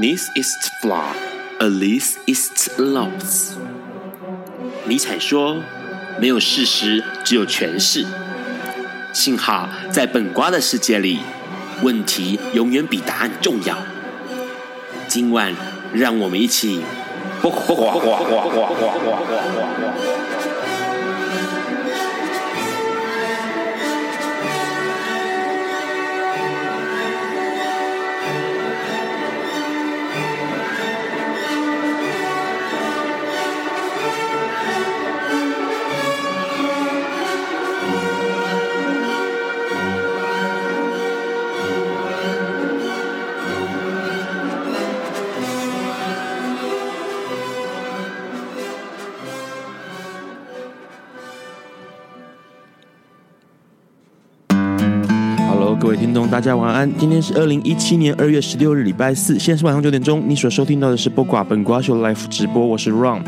This is flaw, at least is loss。尼采说：“没有事实，只有诠释。”幸好在本瓜的世界里，问题永远比答案重要。今晚，让我们一起。大家晚安。今天是二零一七年二月十六日，礼拜四，现在是晚上九点钟。你所收听到的是播寡本瓜秀 Life 直播，我是 Ron。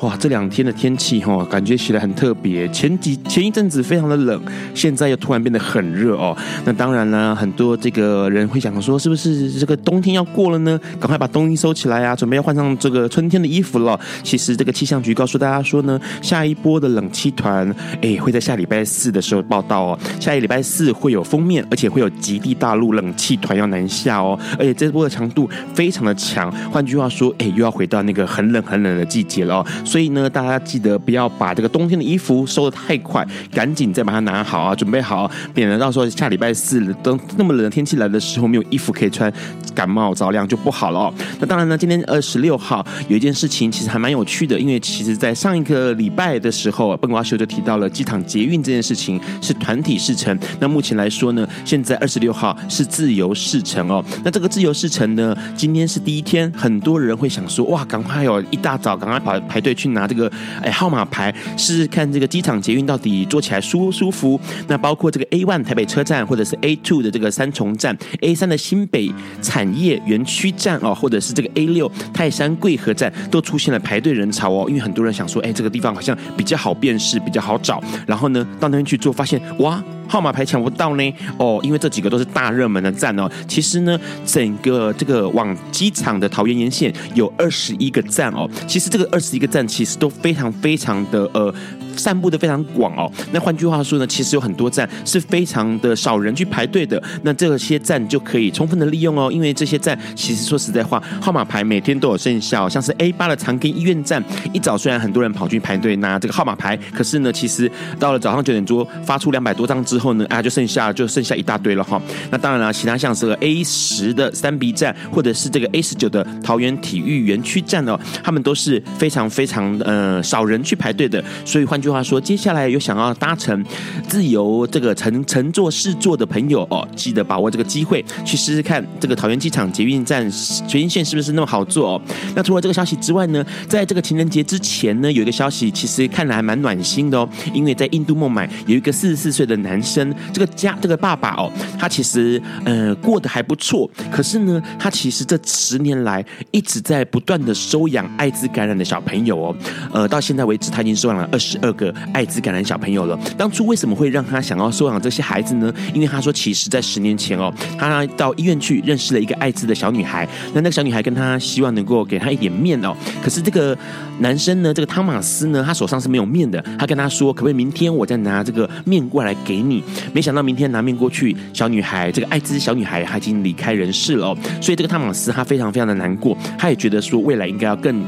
哇，这两天的天气哈，感觉起来很特别。前几前一阵子非常的冷，现在又突然变得很热哦。那当然呢，很多这个人会想说，是不是这个冬天要过了呢？赶快把冬衣收起来啊，准备要换上这个春天的衣服了。其实这个气象局告诉大家说呢，下一波的冷气团，哎，会在下礼拜四的时候报道哦。下一礼拜四会有封面，而且会有极地大陆冷气团要南下哦。而且这波的强度非常的强，换句话说，哎，又要回到那个很冷很冷的季节了哦。所以呢，大家记得不要把这个冬天的衣服收得太快，赶紧再把它拿好啊，准备好，免得到时候下礼拜四等那么冷的天气来的时候，没有衣服可以穿，感冒着凉就不好了哦。那当然呢，今天二十六号有一件事情其实还蛮有趣的，因为其实在上一个礼拜的时候，笨瓜秀就提到了机场捷运这件事情是团体试乘。那目前来说呢，现在二十六号是自由试乘哦。那这个自由试乘呢，今天是第一天，很多人会想说，哇，赶快有一大早赶快跑排队去拿这个哎号码牌，试试看这个机场捷运到底坐起来舒不舒服。那包括这个 A one 台北车站，或者是 A two 的这个三重站，A 三的新北产业园区站哦，或者是这个 A 六泰山贵和站，都出现了排队人潮哦。因为很多人想说，哎，这个地方好像比较好辨识，比较好找。然后呢，到那边去做，发现哇。号码牌抢不到呢，哦，因为这几个都是大热门的站哦。其实呢，整个这个往机场的桃园沿线有二十一个站哦。其实这个二十一个站其实都非常非常的呃。散布的非常广哦，那换句话说呢，其实有很多站是非常的少人去排队的，那这些站就可以充分的利用哦，因为这些站其实说实在话，号码牌每天都有剩下，像是 A 八的长庚医院站，一早虽然很多人跑去排队拿这个号码牌，可是呢，其实到了早上九点多发出两百多张之后呢，啊，就剩下就剩下一大堆了哈。那当然了，其他像是 A 十的三 B 站，或者是这个 A 十九的桃园体育园区站哦，他们都是非常非常呃少人去排队的，所以换。句话说，接下来有想要搭乘自由这个乘乘坐试坐的朋友哦，记得把握这个机会去试试看这个桃园机场捷运站捷运线是不是那么好坐哦。那除了这个消息之外呢，在这个情人节之前呢，有一个消息其实看来还蛮暖心的哦，因为在印度孟买有一个四十四岁的男生，这个家这个爸爸哦，他其实呃过得还不错，可是呢，他其实这十年来一直在不断的收养艾滋感染的小朋友哦，呃，到现在为止他已经收养了二十二。个艾滋感染小朋友了。当初为什么会让他想要收养这些孩子呢？因为他说，其实，在十年前哦，他到医院去认识了一个艾滋的小女孩。那那个小女孩跟他希望能够给他一点面哦。可是这个男生呢，这个汤马斯呢，他手上是没有面的。他跟他说，可不可以明天我再拿这个面过来给你？没想到明天拿面过去，小女孩这个艾滋小女孩她已经离开人世了哦。所以这个汤马斯他非常非常的难过，他也觉得说未来应该要更。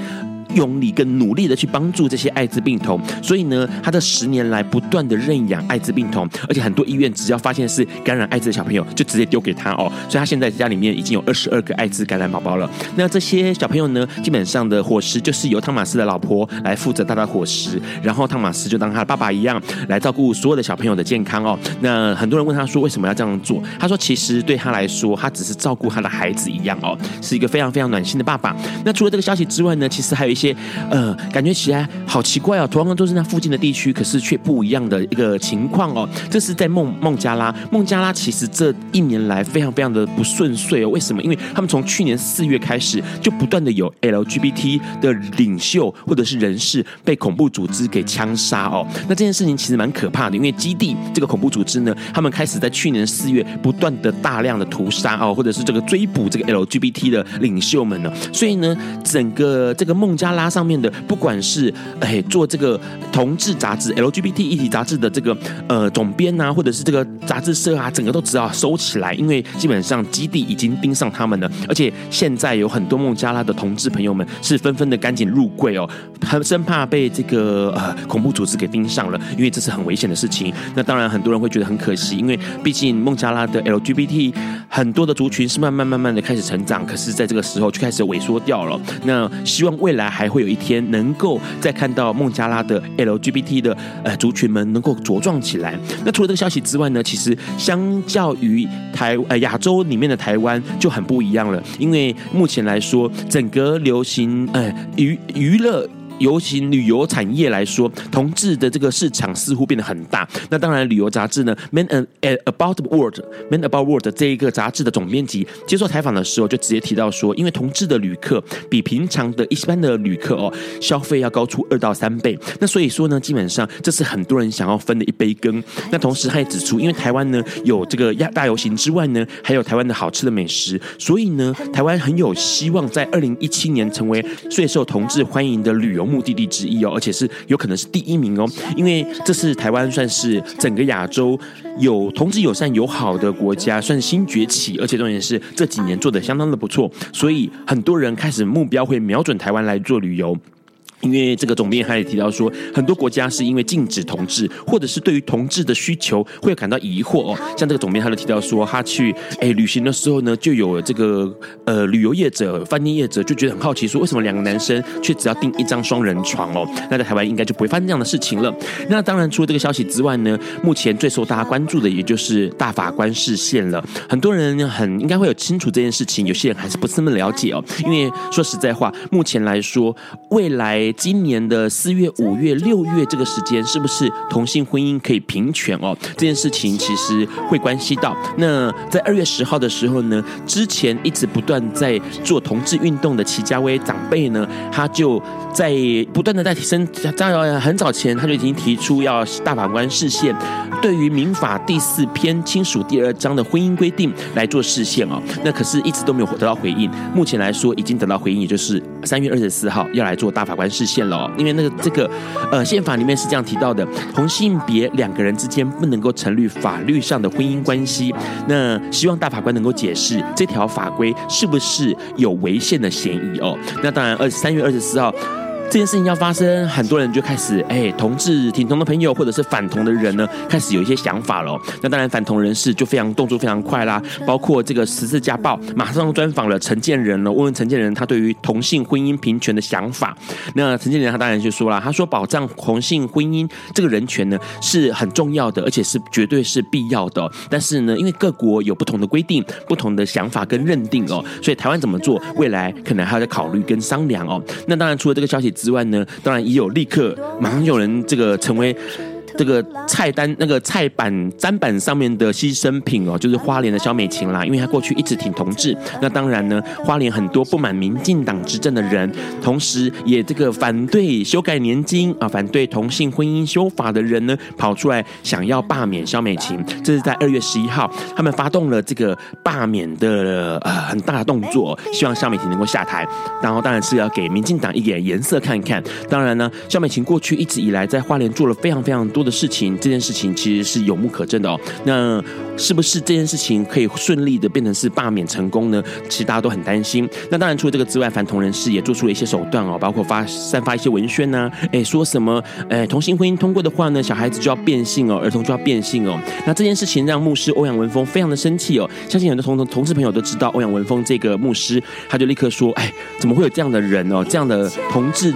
用力跟努力的去帮助这些艾滋病童，所以呢，他这十年来不断的认养艾滋病童，而且很多医院只要发现是感染艾滋的小朋友，就直接丢给他哦。所以他现在家里面已经有二十二个艾滋感染宝宝了。那这些小朋友呢，基本上的伙食就是由汤马斯的老婆来负责他的伙食，然后汤马斯就当他的爸爸一样来照顾所有的小朋友的健康哦。那很多人问他说，为什么要这样做？他说其实对他来说，他只是照顾他的孩子一样哦，是一个非常非常暖心的爸爸。那除了这个消息之外呢，其实还有一些。些呃，感觉起来好奇怪哦，同样都是那附近的地区，可是却不一样的一个情况哦。这是在孟孟加拉，孟加拉其实这一年来非常非常的不顺遂哦。为什么？因为他们从去年四月开始就不断的有 LGBT 的领袖或者是人士被恐怖组织给枪杀哦。那这件事情其实蛮可怕的，因为基地这个恐怖组织呢，他们开始在去年四月不断的大量的屠杀哦，或者是这个追捕这个 LGBT 的领袖们呢。所以呢，整个这个孟加拉上面的，不管是哎做这个同志杂志 LGBT 议题杂志的这个呃总编啊，或者是这个杂志社啊，整个都只要收起来，因为基本上基地已经盯上他们了，而且现在有很多孟加拉的同志朋友们是纷纷的赶紧入柜哦，他们生怕被这个呃恐怖组织给盯上了，因为这是很危险的事情。那当然很多人会觉得很可惜，因为毕竟孟加拉的 LGBT 很多的族群是慢慢慢慢的开始成长，可是在这个时候就开始萎缩掉了。那希望未来还会有一天能够再看到孟加拉的 LGBT 的呃族群们能够茁壮起来。那除了这个消息之外呢，其实相较于台呃亚洲里面的台湾就很不一样了，因为目前来说整个流行呃娱娱乐。游行旅游产业来说，同志的这个市场似乎变得很大。那当然，旅游杂志呢，《Man About the World》，《Man About World》这一个杂志的总编辑接受采访的时候，就直接提到说，因为同志的旅客比平常的一般的旅客哦，消费要高出二到三倍。那所以说呢，基本上这是很多人想要分的一杯羹。那同时他也指出，因为台湾呢有这个亚大游行之外呢，还有台湾的好吃的美食，所以呢，台湾很有希望在二零一七年成为最受同志欢迎的旅游目的地之一哦，而且是有可能是第一名哦，因为这是台湾算是整个亚洲有同志友善友好的国家，算是新崛起，而且重点是这几年做的相当的不错，所以很多人开始目标会瞄准台湾来做旅游。因为这个总编还也提到说，很多国家是因为禁止同志，或者是对于同志的需求会感到疑惑哦。像这个总编他就提到说，他去哎旅行的时候呢，就有这个呃旅游业者、饭店业者就觉得很好奇，说为什么两个男生却只要订一张双人床哦？那在台湾应该就不会发生这样的事情了。那当然，除了这个消息之外呢，目前最受大家关注的也就是大法官视线了。很多人很应该会有清楚这件事情，有些人还是不是那么了解哦。因为说实在话，目前来说，未来。今年的四月、五月、六月这个时间，是不是同性婚姻可以平权哦？这件事情其实会关系到。那在二月十号的时候呢，之前一直不断在做同志运动的齐家威长辈呢，他就在不断的在提升。在很早前他就已经提出要大法官释宪，对于民法第四篇亲属第二章的婚姻规定来做释宪哦。那可是一直都没有得到回应。目前来说已经得到回应，也就是三月二十四号要来做大法官释宪。宪了，因为那个这个呃宪法里面是这样提到的，同性别两个人之间不能够成立法律上的婚姻关系。那希望大法官能够解释这条法规是不是有违宪的嫌疑哦。那当然，二三月二十四号。这件事情要发生，很多人就开始哎，同志挺同的朋友或者是反同的人呢，开始有一些想法了。那当然，反同人士就非常动作非常快啦，包括这个十字架报马上专访了陈建仁了，问问陈建仁他对于同性婚姻平权的想法。那陈建仁他当然就说了，他说保障同性婚姻这个人权呢是很重要的，而且是绝对是必要的。但是呢，因为各国有不同的规定、不同的想法跟认定哦，所以台湾怎么做，未来可能还要再考虑跟商量哦。那当然，除了这个消息之外呢，当然也有立刻马上有人这个成为。这个菜单那个菜板砧板上面的牺牲品哦，就是花莲的萧美琴啦，因为她过去一直挺同志。那当然呢，花莲很多不满民进党执政的人，同时也这个反对修改年金啊，反对同性婚姻修法的人呢，跑出来想要罢免萧美琴。这是在二月十一号，他们发动了这个罢免的呃很大的动作，希望萧美琴能够下台。然后当然是要给民进党一点颜色看看。当然呢，萧美琴过去一直以来在花莲做了非常非常多。做的事情，这件事情其实是有目可证的哦。那是不是这件事情可以顺利的变成是罢免成功呢？其实大家都很担心。那当然，除了这个之外，反同人士也做出了一些手段哦，包括发散发一些文宣呐，哎，说什么，哎，同性婚姻通过的话呢，小孩子就要变性哦，儿童就要变性哦。那这件事情让牧师欧阳文峰非常的生气哦。相信很多同同同志朋友都知道欧阳文峰这个牧师，他就立刻说，哎，怎么会有这样的人哦，这样的同志？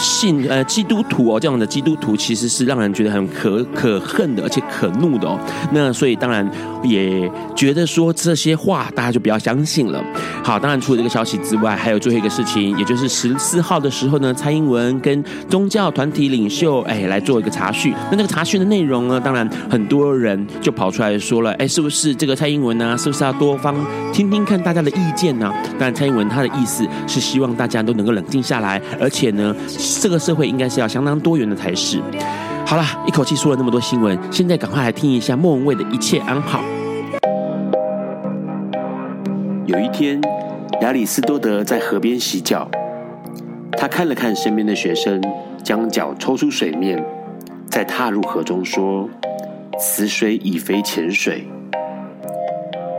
信呃基督徒哦，这样的基督徒其实是让人觉得很可可恨的，而且可怒的哦。那所以当然也觉得说这些话大家就不要相信了。好，当然除了这个消息之外，还有最后一个事情，也就是十四号的时候呢，蔡英文跟宗教团体领袖哎来做一个查询。那那个查询的内容呢，当然很多人就跑出来说了，哎，是不是这个蔡英文呢？是不是要多方听听看大家的意见呢？当然，蔡英文他的意思是希望大家都能够冷静下来，而且呢，这个社会应该是要相当多元的才是。好了，一口气说了那么多新闻，现在赶快来听一下莫文蔚的一切安好。有一天，亚里斯多德在河边洗脚，他看了看身边的学生，将脚抽出水面，再踏入河中，说：“死水已非前水。”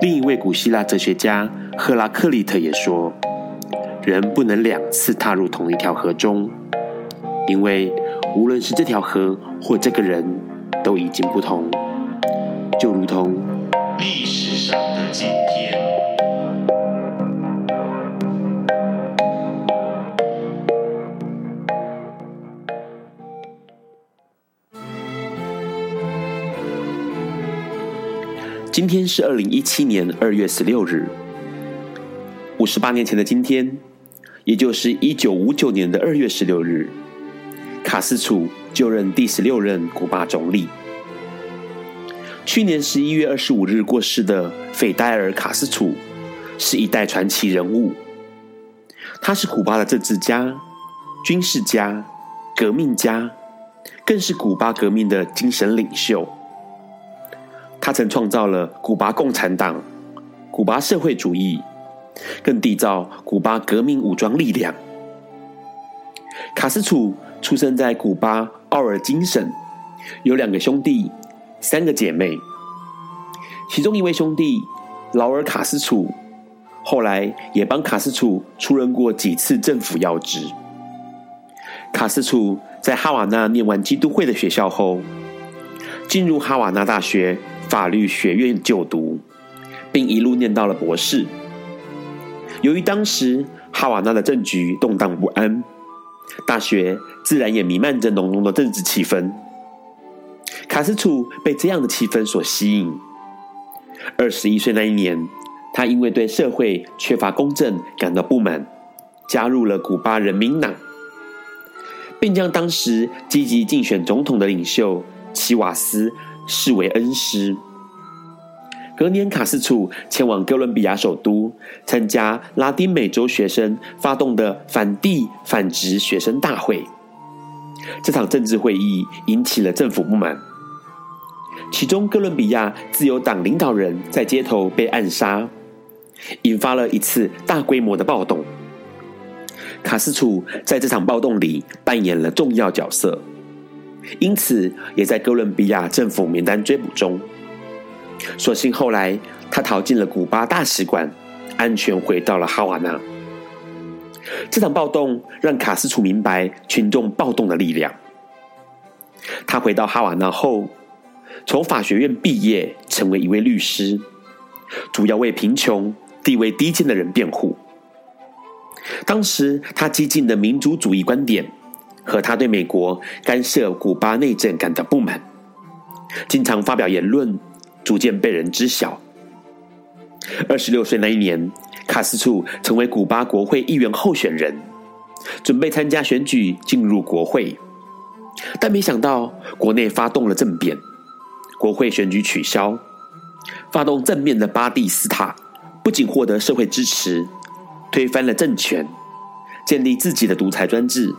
另一位古希腊哲学家赫拉克利特也说：“人不能两次踏入同一条河中，因为无论是这条河或这个人，都已经不同，就如同历史上的今天。”今天是二零一七年二月十六日，五十八年前的今天，也就是一九五九年的二月十六日，卡斯楚就任第十六任古巴总理。去年十一月二十五日过世的斐戴尔·卡斯楚，是一代传奇人物。他是古巴的政治家、军事家、革命家，更是古巴革命的精神领袖。他曾创造了古巴共产党、古巴社会主义，更缔造古巴革命武装力量。卡斯楚出生在古巴奥尔金省，有两个兄弟，三个姐妹。其中一位兄弟劳尔·卡斯楚，后来也帮卡斯楚出任过几次政府要职。卡斯楚在哈瓦那念完基督会的学校后，进入哈瓦那大学。法律学院就读，并一路念到了博士。由于当时哈瓦那的政局动荡不安，大学自然也弥漫着浓浓的政治气氛。卡斯楚被这样的气氛所吸引。二十一岁那一年，他因为对社会缺乏公正感到不满，加入了古巴人民党，并将当时积极竞选总统的领袖齐瓦斯视为恩师。隔年，卡斯楚前往哥伦比亚首都参加拉丁美洲学生发动的反帝反殖学生大会。这场政治会议引起了政府不满，其中哥伦比亚自由党领导人在街头被暗杀，引发了一次大规模的暴动。卡斯楚在这场暴动里扮演了重要角色。因此，也在哥伦比亚政府名单追捕中。所幸后来他逃进了古巴大使馆，安全回到了哈瓦那。这场暴动让卡斯楚明白群众暴动的力量。他回到哈瓦那后，从法学院毕业，成为一位律师，主要为贫穷、地位低贱的人辩护。当时他激进的民族主义观点。和他对美国干涉古巴内政感到不满，经常发表言论，逐渐被人知晓。二十六岁那一年，卡斯楚成为古巴国会议员候选人，准备参加选举进入国会，但没想到国内发动了政变，国会选举取消。发动政变的巴蒂斯塔不仅获得社会支持，推翻了政权，建立自己的独裁专制。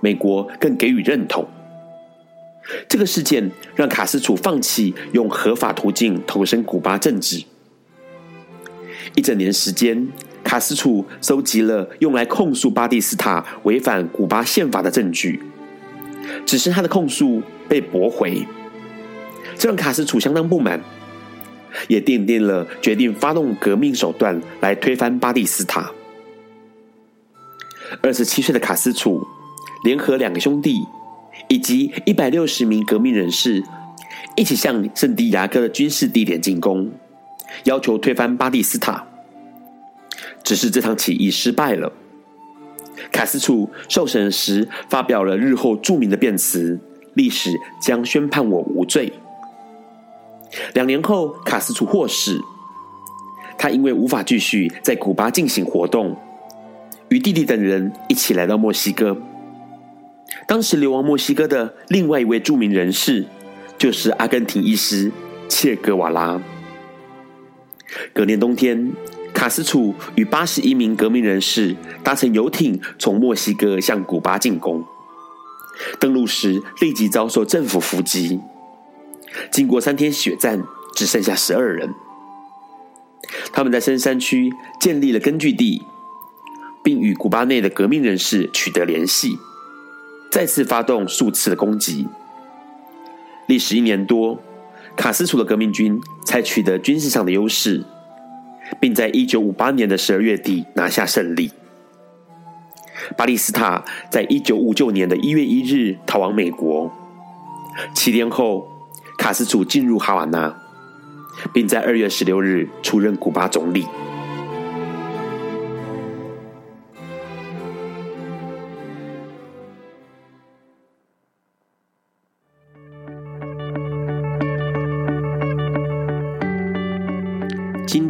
美国更给予认同。这个事件让卡斯楚放弃用合法途径投身古巴政治。一整年时间，卡斯楚收集了用来控诉巴蒂斯塔违反古巴宪法的证据，只是他的控诉被驳回，这让卡斯楚相当不满，也奠定了决定发动革命手段来推翻巴蒂斯塔。二十七岁的卡斯楚。联合两个兄弟以及一百六十名革命人士，一起向圣地亚哥的军事地点进攻，要求推翻巴蒂斯塔。只是这场起义失败了。卡斯楚受审时发表了日后著名的辩词：“历史将宣判我无罪。”两年后，卡斯楚获释，他因为无法继续在古巴进行活动，与弟弟等人一起来到墨西哥。当时流亡墨西哥的另外一位著名人士，就是阿根廷医师切格瓦拉。隔年冬天，卡斯楚与八十一名革命人士搭乘游艇从墨西哥向古巴进攻，登陆时立即遭受政府伏击。经过三天血战，只剩下十二人。他们在深山区建立了根据地，并与古巴内的革命人士取得联系，再次发动数次的攻击。历时一年多，卡斯楚的革命军才取得军事上的优势，并在一九五八年的十二月底拿下胜利。巴利斯塔在一九五九年的一月一日逃往美国，七天后。卡斯楚进入哈瓦那，并在二月十六日出任古巴总理。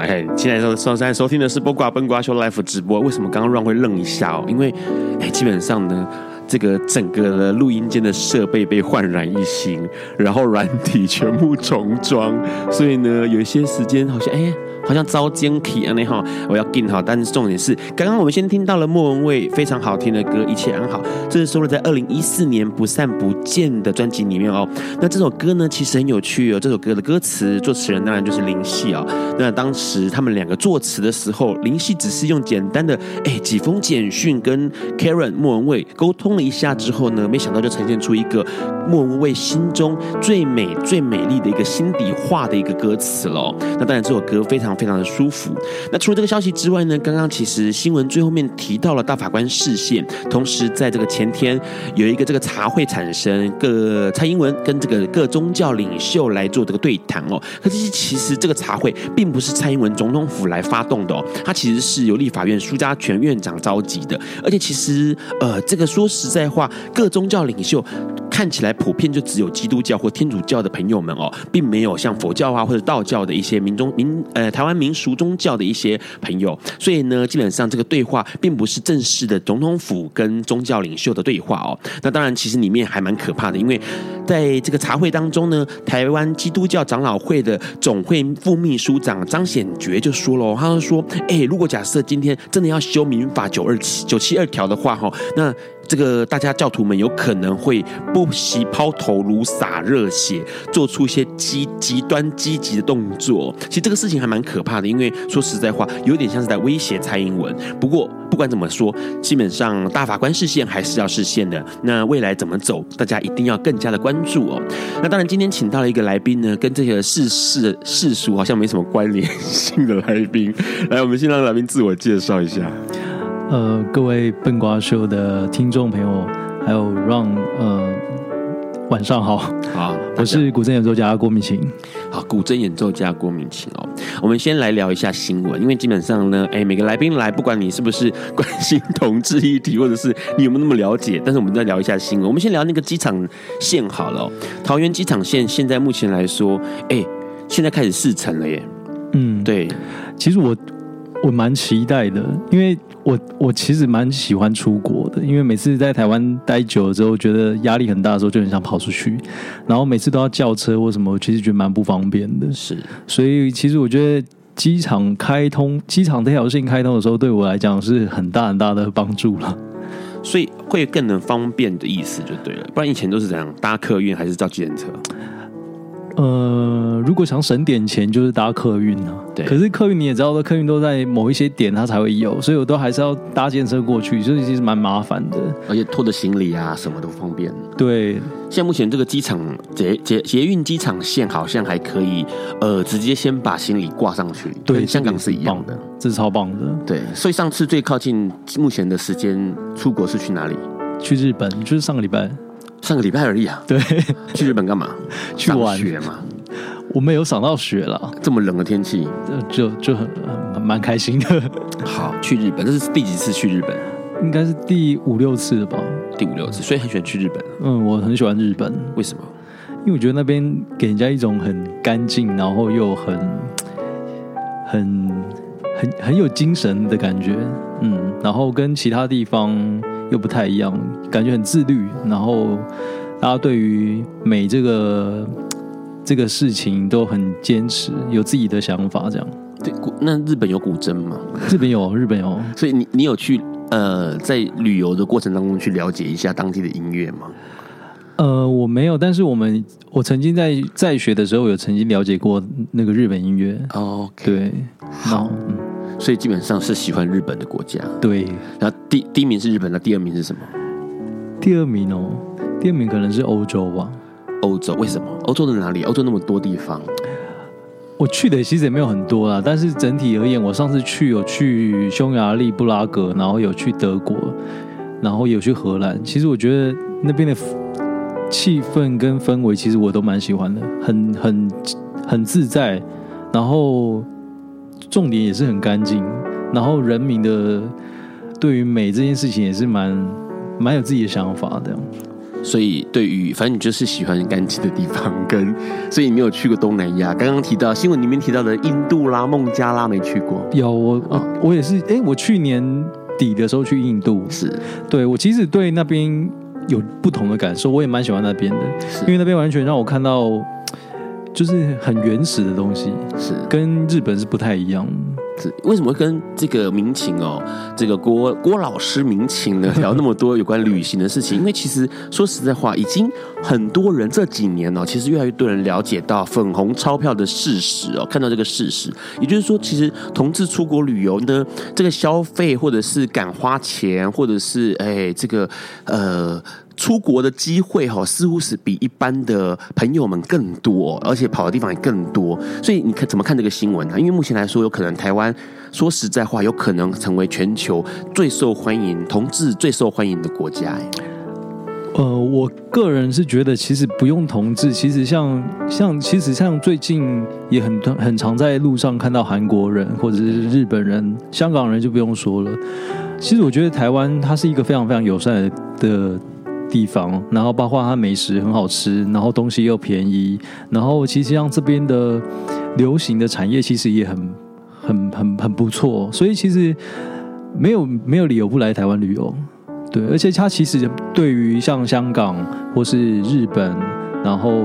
哎，现在收收在收听的是《播瓜笨瓜秀》Live 直播。为什么刚刚 r 会愣一下哦？因为哎，基本上呢。这个整个的录音间的设备被焕然一新，然后软体全部重装，所以呢，有一些时间好像哎。好像遭奸体啊！那哈，我要更好，但是重点是，刚刚我们先听到了莫文蔚非常好听的歌《一切安好》，这是收录在二零一四年《不散不见》的专辑里面哦。那这首歌呢，其实很有趣哦。这首歌的歌词作词人当然就是林夕哦。那当时他们两个作词的时候，林夕只是用简单的哎几封简讯跟 Karen 莫文蔚沟通了一下之后呢，没想到就呈现出一个莫文蔚心中最美最美丽的一个心底话的一个歌词喽。那当然这首歌非常。非常的舒服。那除了这个消息之外呢，刚刚其实新闻最后面提到了大法官释宪，同时在这个前天有一个这个茶会产生，各蔡英文跟这个各宗教领袖来做这个对谈哦。可是其实这个茶会并不是蔡英文总统府来发动的哦，它其实是由立法院苏家全院长召集的。而且其实呃，这个说实在话，各宗教领袖看起来普遍就只有基督教或天主教的朋友们哦，并没有像佛教啊或者道教的一些民众民呃台湾。湾民俗宗教的一些朋友，所以呢，基本上这个对话并不是正式的总统府跟宗教领袖的对话哦。那当然，其实里面还蛮可怕的，因为在这个茶会当中呢，台湾基督教长老会的总会副秘书长张显觉就说了，他就说：“哎，如果假设今天真的要修民法九二七九七二条的话，哈，那。”这个大家教徒们有可能会不惜抛头颅洒热血，做出一些极极端积极的动作。其实这个事情还蛮可怕的，因为说实在话，有点像是在威胁蔡英文。不过不管怎么说，基本上大法官释宪还是要释宪的。那未来怎么走，大家一定要更加的关注哦。那当然，今天请到了一个来宾呢，跟这个世事世俗好像没什么关联性的来宾。来，我们先让来宾自我介绍一下。呃，各位笨瓜秀的听众朋友，还有 Ron，呃，晚上好，好，我是古筝演奏家郭明琴，好，古筝演奏家郭明琴哦，我们先来聊一下新闻，因为基本上呢，哎，每个来宾来，不管你是不是关心同志议题，或者是你有没有那么了解，但是我们再聊一下新闻，我们先聊那个机场线好了，哦，桃园机场线现在目前来说，哎，现在开始试乘了耶，嗯，对，其实我我蛮期待的，因为。我我其实蛮喜欢出国的，因为每次在台湾待久了之后，觉得压力很大的时候，就很想跑出去。然后每次都要叫车或什么，我其实觉得蛮不方便的。是，所以其实我觉得机场开通，机场这条线开通的时候，对我来讲是很大很大的帮助了。所以会更能方便的意思就对了，不然以前都是怎样搭客运还是叫计程车？呃，如果想省点钱，就是搭客运啊。对。可是客运你也知道，客运都在某一些点它才会有，所以我都还是要搭建车过去，所以其实蛮麻烦的。而且拖着行李啊，什么都不方便。对。现在目前这个机场捷捷捷运机场线好像还可以，呃，直接先把行李挂上去。对，香港是一样的，这是超棒的。对，所以上次最靠近目前的时间出国是去哪里？去日本，就是上个礼拜。上个礼拜而已啊！对，去日本干嘛？去玩雪嘛？我没有赏到雪了。这么冷的天气，就就很蛮开心的。好，去日本，这是第几次去日本？应该是第五六次了吧？第五六次，所以很喜欢去日本。嗯，我很喜欢日本。为什么？因为我觉得那边给人家一种很干净，然后又很很很很有精神的感觉。嗯，然后跟其他地方。又不太一样，感觉很自律，然后大家对于美这个这个事情都很坚持，有自己的想法，这样。对，那日本有古筝吗？日本有，日本有。所以你你有去呃，在旅游的过程当中去了解一下当地的音乐吗？呃，我没有，但是我们我曾经在在学的时候有曾经了解过那个日本音乐。哦，okay. 对，好。嗯所以基本上是喜欢日本的国家。对，然后第第一名是日本，那第二名是什么？第二名哦，第二名可能是欧洲吧。欧洲为什么？欧洲的哪里？欧洲那么多地方，我去的其实也没有很多啦。但是整体而言，我上次去有去匈牙利布拉格，然后有去德国，然后有去荷兰。其实我觉得那边的气氛跟氛围，其实我都蛮喜欢的，很很很自在，然后。重点也是很干净，然后人民的对于美这件事情也是蛮蛮有自己的想法的。所以对于反正你就是喜欢干净的地方，跟所以你没有去过东南亚。刚刚提到新闻里面提到的印度啦、孟加拉没去过。有我也是，哎，我去年底的时候去印度，是对我其实对那边有不同的感受，我也蛮喜欢那边的，因为那边完全让我看到。就是很原始的东西，是跟日本是不太一样。是为什么会跟这个民情哦，这个郭郭老师民情呢聊那么多有关旅行的事情？因为其实说实在话，已经很多人这几年哦，其实越来越多人了解到粉红钞票的事实哦，看到这个事实，也就是说，其实同志出国旅游呢，这个消费或者是敢花钱，或者是哎这个呃。出国的机会哈，似乎是比一般的朋友们更多，而且跑的地方也更多。所以你看怎么看这个新闻呢？因为目前来说，有可能台湾说实在话，有可能成为全球最受欢迎同志最受欢迎的国家。呃，我个人是觉得，其实不用同志，其实像像其实像最近也很很常在路上看到韩国人或者是日本人、香港人就不用说了。其实我觉得台湾它是一个非常非常友善的。地方，然后包括它美食很好吃，然后东西又便宜，然后其实像这边的流行的产业其实也很很很很不错，所以其实没有没有理由不来台湾旅游，对，而且它其实对于像香港或是日本，然后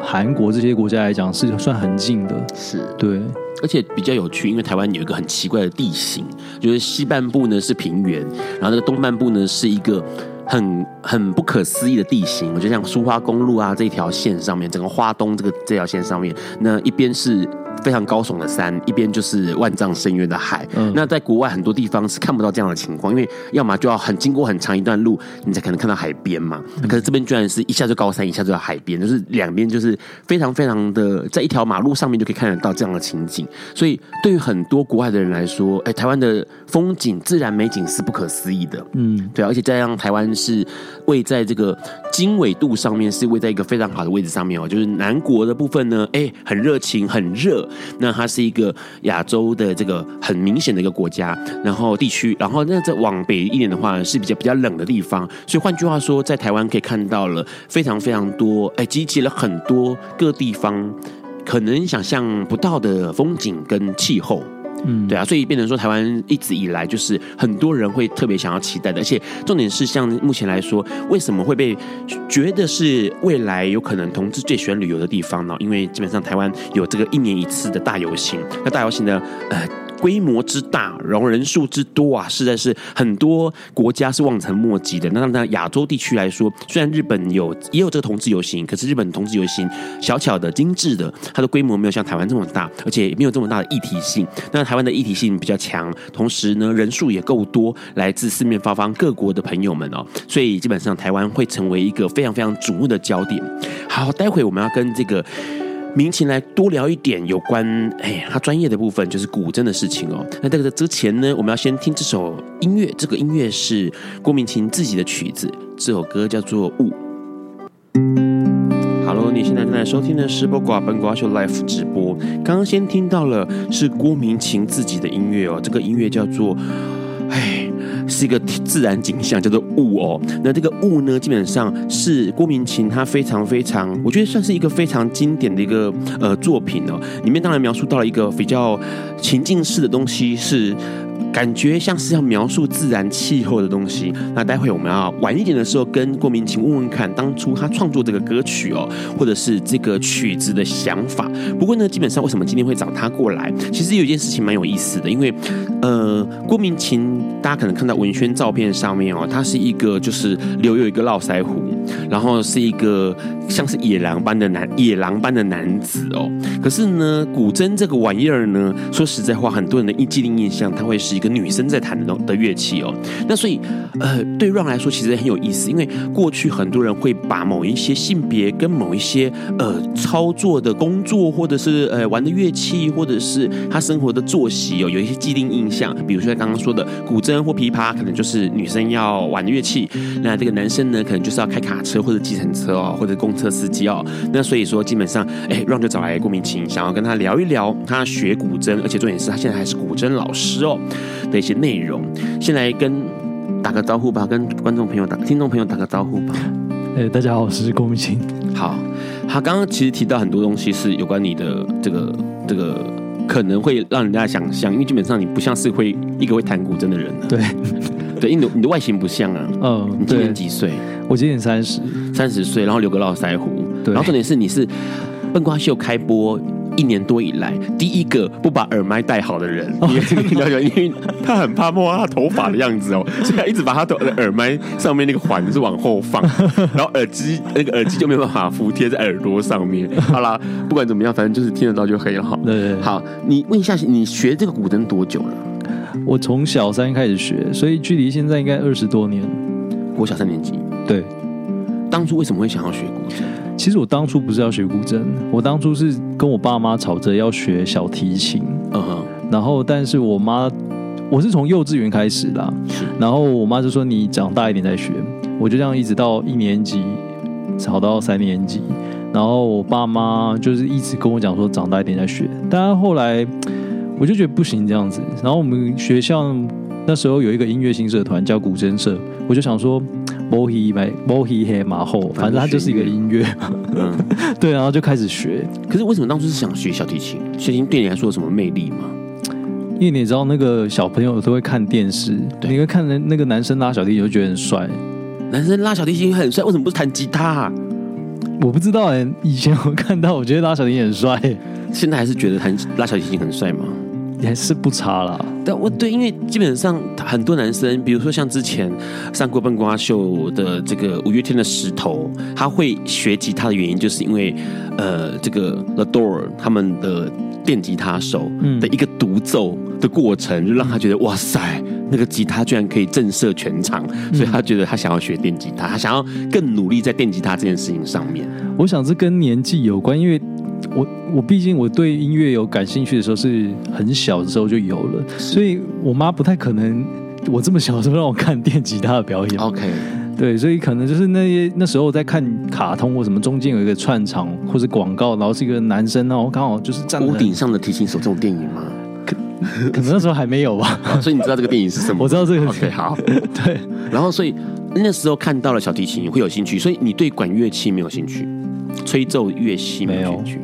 韩国这些国家来讲是算很近的，是。对，而且比较有趣，因为台湾有一个很奇怪的地形，就是西半部呢是平原，然后那个东半部呢是一个。很很不可思议的地形，我觉得像苏花公路啊这一条线上面，整个花东这个这条线上面，那一边是。非常高耸的山，一边就是万丈深渊的海。嗯，那在国外很多地方是看不到这样的情况，因为要么就要很经过很长一段路，你才可能看到海边嘛。可是这边居然是一下就高山，一下就到海边，就是两边就是非常非常的在一条马路上面就可以看得到这样的情景。所以对于很多国外的人来说，哎，台湾的风景、自然美景是不可思议的。嗯，对，而且再加上台湾是位在这个经纬度上面是位在一个非常好的位置上面哦，就是南国的部分呢，哎，很热情，很热。那它是一个亚洲的这个很明显的一个国家，然后地区，然后那再往北一点的话是比较比较冷的地方，所以换句话说，在台湾可以看到了非常非常多，哎，集结了很多各地方可能想象不到的风景跟气候。嗯，对啊，所以变成说台湾一直以来就是很多人会特别想要期待的，而且重点是像目前来说，为什么会被觉得是未来有可能同志最喜欢旅游的地方呢？因为基本上台湾有这个一年一次的大游行，那大游行呢呃。规模之大，然后人数之多啊，实在是很多国家是望尘莫及的。那那亚洲地区来说，虽然日本有也有这个同志游行，可是日本同志游行小巧的、精致的，它的规模没有像台湾这么大，而且也没有这么大的议题性。那台湾的议题性比较强，同时呢，人数也够多，来自四面八方各国的朋友们哦，所以基本上台湾会成为一个非常非常瞩目的焦点。好，待会我们要跟这个。明琴来多聊一点有关哎，他专业的部分就是古筝的事情哦。那这个之前呢，我们要先听这首音乐，这个音乐是郭明琴自己的曲子，这首歌叫做《雾》。Hello，你现在正在收听的是播挂本瓜秀 Life 直播。刚刚先听到了是郭明琴自己的音乐哦，这个音乐叫做。哎，是一个自然景象，叫做雾哦。那这个雾呢，基本上是郭明琴她非常非常，我觉得算是一个非常经典的一个呃作品哦。里面当然描述到了一个比较情境式的东西是。感觉像是要描述自然气候的东西。那待会我们要晚一点的时候跟郭明琴问问看，当初他创作这个歌曲哦，或者是这个曲子的想法。不过呢，基本上为什么今天会找他过来？其实有一件事情蛮有意思的，因为呃，郭明琴大家可能看到文轩照片上面哦，他是一个就是留有一个络腮胡，然后是一个像是野狼般的男野狼般的男子哦。可是呢，古筝这个玩意儿呢，说实在话，很多人的一既定印象，他会是。一个女生在弹的的乐器哦，那所以呃，对 Ron 来说其实很有意思，因为过去很多人会把某一些性别跟某一些呃操作的工作，或者是呃玩的乐器，或者是他生活的作息哦，有一些既定印象。比如说刚刚说的古筝或琵琶，可能就是女生要玩的乐器；那这个男生呢，可能就是要开卡车或者计程车哦，或者公车司机哦。那所以说，基本上哎，Ron 就找来郭明琴，想要跟他聊一聊他学古筝，而且重点是他现在还是古筝老师哦。的一些内容，先来跟打个招呼吧，跟观众朋友打、听众朋友打个招呼吧。哎、欸，大家好，我是郭明清。好，他刚刚其实提到很多东西是有关你的这个这个，可能会让人家想象，因为基本上你不像是会一个会弹古筝的人。对，对，因为你的你的外形不像啊。嗯，你今年几岁？我今年三十，三十岁，然后留个络腮胡。对，然后重点是你是笨瓜秀开播。一年多以来，第一个不把耳麦戴好的人，因为因为他很怕摸他头发的样子哦，所以他一直把他的耳麦上面那个环是往后放，然后耳机那个耳机就没有办法服贴在耳朵上面。好啦，不管怎么样，反正就是听得到就可以了。好，对，对，对，好，你问一下，你学这个古筝多久了？我从小三开始学，所以距离现在应该二十多年。我小三年级。对，当初为什么会想要学古筝？其实我当初不是要学古筝，我当初是跟我爸妈吵着要学小提琴。嗯哼，然后但是我妈，我是从幼稚园开始啦，然后我妈就说你长大一点再学，我就这样一直到一年级，吵到三年级，然后我爸妈就是一直跟我讲说长大一点再学，但后来我就觉得不行这样子，然后我们学校那时候有一个音乐新社团叫古筝社，我就想说。摩希麦摩希黑马后，反正它就是一个音乐，嗯，对，然后就开始学。可是为什么当初是想学小提琴？小提琴对你来说有什么魅力吗？因为你知道，那个小朋友都会看电视，你会看那那个男生拉小提琴，就觉得很帅。男生拉小提琴很帅，为什么不是弹吉他？我不知道哎，以前我看到，我觉得拉小提琴很帅，现在还是觉得弹拉小提琴很帅吗？也是不差啦，但我对，因为基本上很多男生，比如说像之前上过笨瓜秀的这个五月天的石头，他会学吉他的原因，就是因为呃，这个 The Door 他们的电吉他手的一个独奏的过程，就让他觉得哇塞，那个吉他居然可以震慑全场，所以他觉得他想要学电吉他，他想要更努力在电吉他这件事情上面。我想这跟年纪有关，因为。我我毕竟我对音乐有感兴趣的时候是很小的时候就有了，所以我妈不太可能我这么小的时候让我看电吉他的表演。OK，对，所以可能就是那些那时候我在看卡通或什么，中间有一个串场或者广告，然后是一个男生，然后刚好就是站在屋顶上的提琴手这种电影吗？可可能那时候还没有吧。所以你知道这个电影是什么？我知道这个。OK，好，对。然后所以那时候看到了小提琴会有兴趣，所以你对管乐器没有兴趣，吹奏乐器没有兴趣。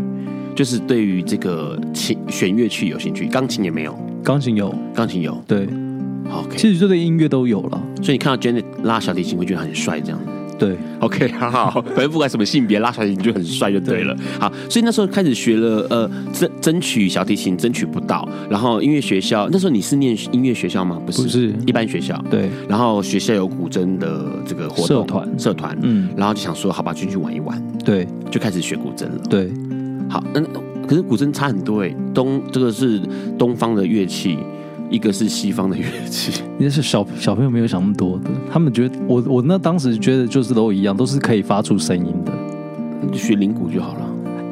就是对于这个琴弦乐器有兴趣，钢琴也没有，钢琴有，钢琴有，对，好.其实这对音乐都有了，所以你看到 Janet 拉小提琴会觉得很帅，这样子，对，OK，好 好，反正不管什么性别，拉小提琴就很帅就对了。好，所以那时候开始学了，呃，争争取小提琴，争取不到。然后音乐学校，那时候你是念音乐学校吗？不是，不是。一般学校。对，然后学校有古筝的这个活动。社团，社团，嗯，然后就想说，好吧，进去玩一玩。对，就开始学古筝了。对，好，那可是古筝差很多哎，东这个是东方的乐器。一个是西方的乐器，那是小小朋友没有想那么多的，他们觉得我我那当时觉得就是都一样，都是可以发出声音的，就学铃鼓就好了。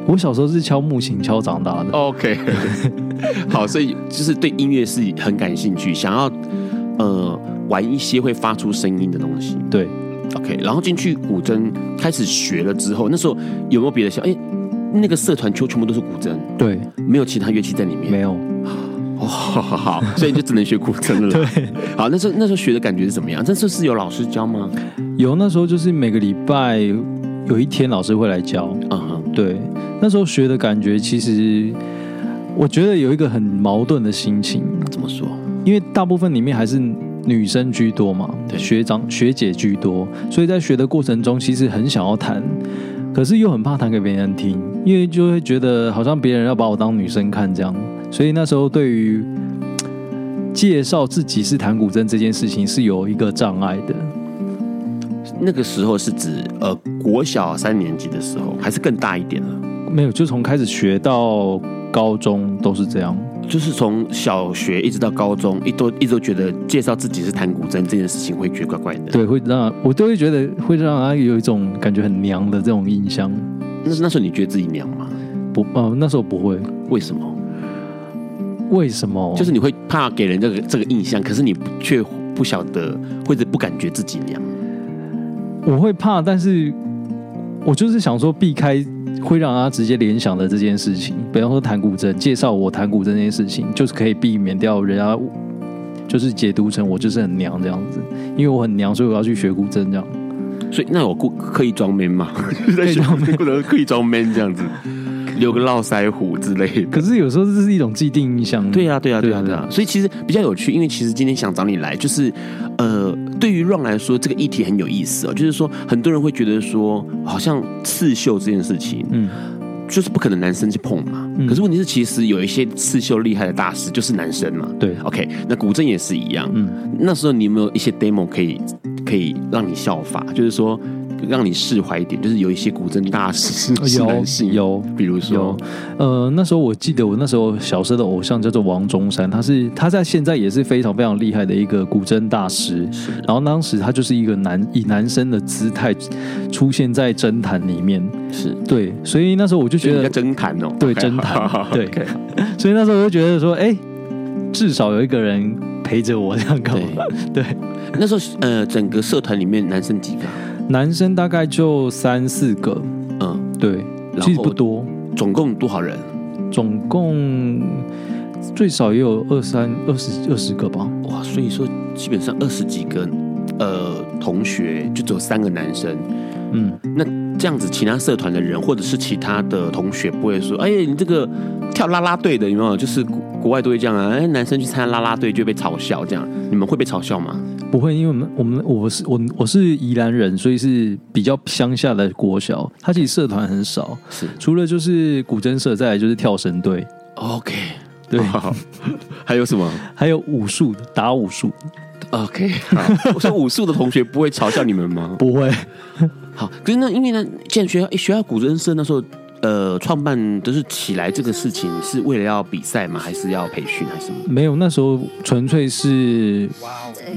我小时候是敲木琴敲长大的。OK，好，所以就是对音乐是很感兴趣，想要呃玩一些会发出声音的东西。对，OK，然后进去古筝开始学了之后，那时候有没有别的想？哎，那个社团就全部都是古筝，对，没有其他乐器在里面，没有。哦，好，好，所以就只能学古筝了。对，好，那时候那时候学的感觉是怎么样？那时候是有老师教吗？有，那时候就是每个礼拜有一天老师会来教。嗯哼，对，那时候学的感觉其实我觉得有一个很矛盾的心情。怎么说？因为大部分里面还是女生居多嘛，对，学长学姐居多，所以在学的过程中，其实很想要弹，可是又很怕弹给别人听，因为就会觉得好像别人要把我当女生看这样。所以那时候对于介绍自己是弹古筝这件事情是有一个障碍的。那个时候是指呃国小三年级的时候，还是更大一点了？没有，就从开始学到高中都是这样。就是从小学一直到高中，一都一直都觉得介绍自己是弹古筝这件事情会觉得怪怪的。对，会让我都会觉得会让他有一种感觉很娘的这种印象。那那时候你觉得自己娘吗？不，呃，那时候不会。为什么？为什么？就是你会怕给人这个这个印象，可是你却不晓得或者不感觉自己娘。我会怕，但是我就是想说避开会让他直接联想的这件事情。比方说弹古筝，介绍我弹古筝这件事情，就是可以避免掉人家就是解读成我就是很娘这样子。因为我很娘，所以我要去学古筝这样。所以那我故刻意装 man 吗？可以装 man，不能刻意装 man 这样子。留个络腮胡之类的，可是有时候这是一种既定印象。对呀、啊，对呀、啊，对呀、啊，对啊。所以其实比较有趣，因为其实今天想找你来，就是呃，对于 Ron 来说，这个议题很有意思哦。就是说，很多人会觉得说，好像刺绣这件事情，嗯，就是不可能男生去碰嘛。嗯、可是问题是，其实有一些刺绣厉害的大师就是男生嘛。对，OK，那古筝也是一样。嗯，那时候你有没有一些 demo 可以可以让你效法？就是说。让你释怀一点，就是有一些古筝大师 是男性，有，有，比如说，呃，那时候我记得我那时候小时候的偶像叫做王中山，他是他在现在也是非常非常厉害的一个古筝大师。然后当时他就是一个男以男生的姿态出现在筝坛里面，是。对，所以那时候我就觉得筝坛哦，对筝坛，对，所以那时候我就觉得说，哎，至少有一个人陪着我这样搞。对，对。那时候呃，整个社团里面男生几个？男生大概就三四个，嗯，对，其实不多。总共多少人？总共最少也有二三二十二十个吧。哇，所以说基本上二十几个呃同学就只有三个男生。嗯，那这样子，其他社团的人或者是其他的同学不会说，哎，你这个跳啦啦队的有没有？就是国国外都会这样啊，哎，男生去参加啦啦队就被嘲笑，这样你们会被嘲笑吗？不会，因为我们我们我是我我是宜兰人，所以是比较乡下的国小。他其实社团很少，是除了就是古筝社，再来就是跳绳队。OK，对，还有什么？还有武术，打武术。OK，好，我说武术的同学不会嘲笑你们吗？不会。好，可是那因为呢，建学校学校古筝社那时候。呃，创办就是起来这个事情是为了要比赛吗？还是要培训还是什么？没有，那时候纯粹是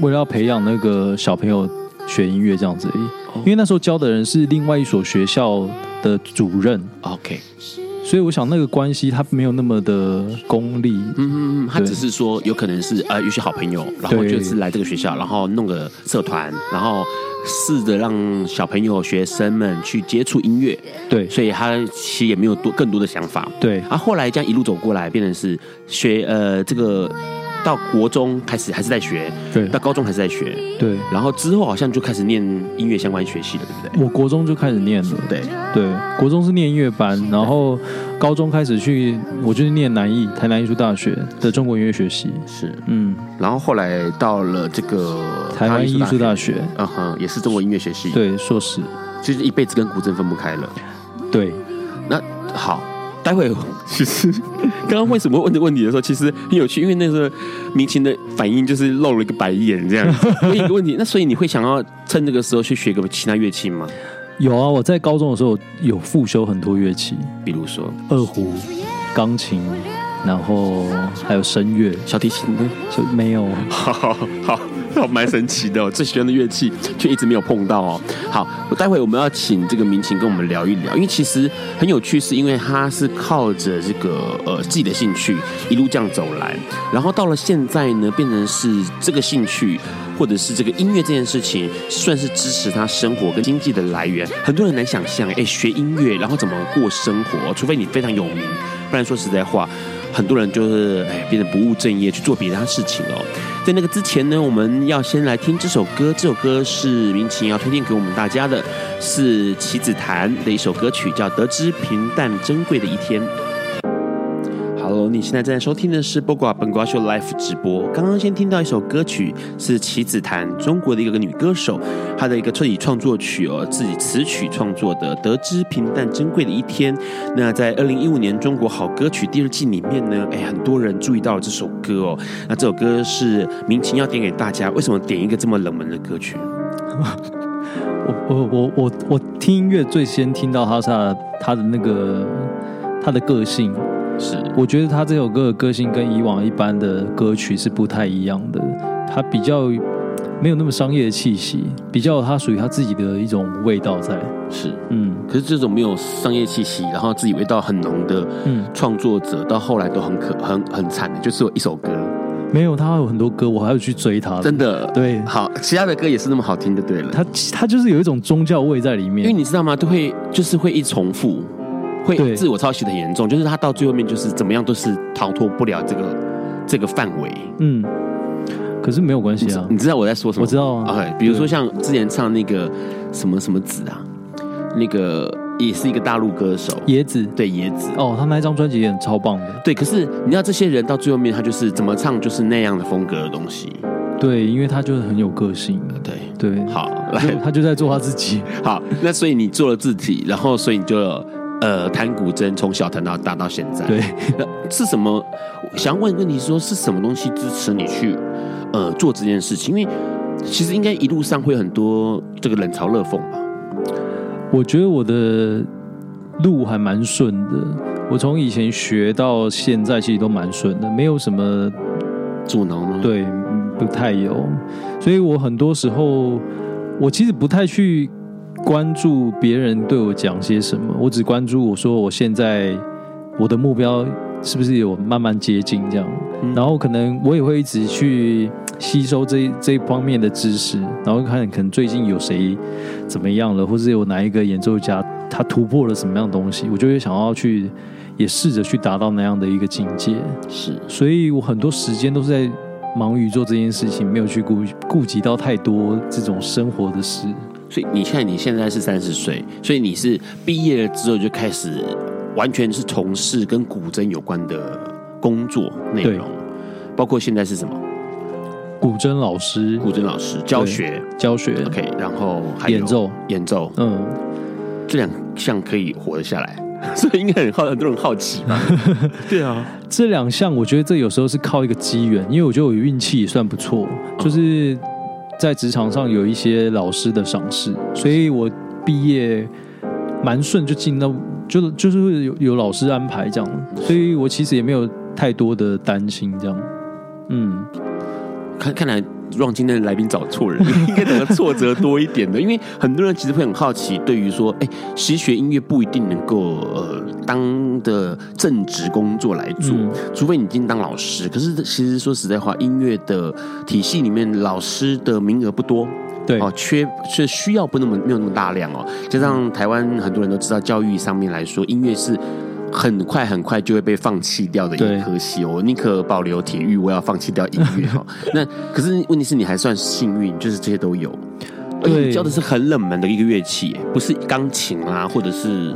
为了要培养那个小朋友学音乐这样子而已。因为那时候教的人是另外一所学校的主任。OK，所以我想那个关系他没有那么的功利。嗯嗯嗯，他只是说有可能是呃有些好朋友，然后就是来这个学校，然后弄个社团，然后。试着让小朋友、学生们去接触音乐，对，所以他其实也没有多更多的想法，对。啊，后来这样一路走过来，变成是学呃这个到国中开始还是在学，对。到高中还是在学，对，然后之后好像就开始念音乐相关学系了，对不对？我国中就开始念了，对。对，国中是念音乐班，然后高中开始去，我就是念南艺台南艺术大学的中国音乐学系，是，嗯，然后后来到了这个台湾艺术大学，嗯哼，也是中国音乐学系，对，硕士，就是一辈子跟古筝分不开了，对，那好。待会其实 刚刚为什么问这问题的时候，其实很有趣，因为那时候明琴的反应就是露了一个白眼这样。问一个问题，那所以你会想要趁这个时候去学个其他乐器吗？有啊，我在高中的时候有复修很多乐器，比如说二胡、钢琴，然后还有声乐、小提琴呢？就没有。好 好好。蛮神奇的，哦，最喜欢的乐器却一直没有碰到哦。好，我待会我们要请这个民琴跟我们聊一聊，因为其实很有趣，是因为他是靠着这个呃自己的兴趣一路这样走来，然后到了现在呢，变成是这个兴趣或者是这个音乐这件事情，算是支持他生活跟经济的来源。很多人难想象，哎，学音乐然后怎么过生活？除非你非常有名，不然说实在话，很多人就是哎变得不务正业去做别的事情哦。在那个之前呢，我们要先来听这首歌。这首歌是明琴要推荐给我们大家的，是棋子弹的一首歌曲，叫《得知平淡珍贵的一天》。Hello，你现在正在收听的是《播瓜本瓜秀》Live 直播。刚刚先听到一首歌曲，是棋子弹，中国的一个女歌手，她的一个自己创作曲哦，自己词曲创作的《得知平淡珍贵的一天》。那在二零一五年中国好歌曲第二季里面呢，哎，很多人注意到这首歌哦。那这首歌是明琴要点给大家，为什么点一个这么冷门的歌曲？我我我我我听音乐最先听到他是他的那个他的个性。是，我觉得他这首歌的个性跟以往一般的歌曲是不太一样的，他比较没有那么商业的气息，比较他属于他自己的一种味道在。是，嗯，可是这种没有商业气息，然后自己味道很浓的，嗯，创作者到后来都很可很很惨的，就是有一首歌。没有，他有很多歌，我还要去追他，真的，对，好，其他的歌也是那么好听就对了，他他就是有一种宗教味在里面，因为你知道吗？都会就是会一重复。会自我抄袭的很严重，就是他到最后面就是怎么样都是逃脱不了这个这个范围。嗯，可是没有关系啊，你知道我在说什么？我知道啊。OK，比如说像之前唱那个什么什么子啊，那个也是一个大陆歌手椰子，对椰子。哦，他那张专辑也很超棒的。对，可是你知道这些人到最后面他就是怎么唱就是那样的风格的东西。对，因为他就是很有个性。对对，好，来，他就在做他自己。好，那所以你做了自己，然后所以你就。呃，弹古筝从小弹到大到现在，对，是什么？想问问题说是什么东西支持你去呃做这件事情？因为其实应该一路上会很多这个冷嘲热讽吧。我觉得我的路还蛮顺的，我从以前学到现在其实都蛮顺的，没有什么阻挠吗？对，不太有。所以我很多时候我其实不太去。关注别人对我讲些什么，我只关注我说我现在我的目标是不是有慢慢接近这样，嗯、然后可能我也会一直去吸收这这方面的知识，然后看可能最近有谁怎么样了，或者有哪一个演奏家他突破了什么样的东西，我就会想要去也试着去达到那样的一个境界。是，所以我很多时间都是在忙于做这件事情，没有去顾顾及到太多这种生活的事。所以你看，你现在是三十岁，所以你是毕业了之后就开始完全是从事跟古筝有关的工作内容，包括现在是什么？古筝老师，古筝老师教学，教学。OK，然后还有演奏，演奏。嗯，这两项可以活得下来，所以应该很好，很多人好奇吧？对啊，这两项我觉得这有时候是靠一个机缘，因为我觉得我运气也算不错，就是。在职场上有一些老师的赏识，所以我毕业蛮顺就进到，就就是有有老师安排这样，所以我其实也没有太多的担心这样。嗯，看看来。让今天的来宾找错人，应该等个挫折多一点的，因为很多人其实会很好奇，对于说，哎，其实学音乐不一定能够呃当的正职工作来做，嗯、除非你已经当老师。可是其实说实在话，音乐的体系里面，老师的名额不多，对，哦，缺是需要不那么没有那么大量哦。加上台湾很多人都知道，教育上面来说，音乐是很快很快就会被放弃掉的一科系哦。我宁可保留体育，我要放弃掉音乐 哈。那可是问题是你还算幸运，就是这些都有。对，教的是很冷门的一个乐器，不是钢琴啊，或者是。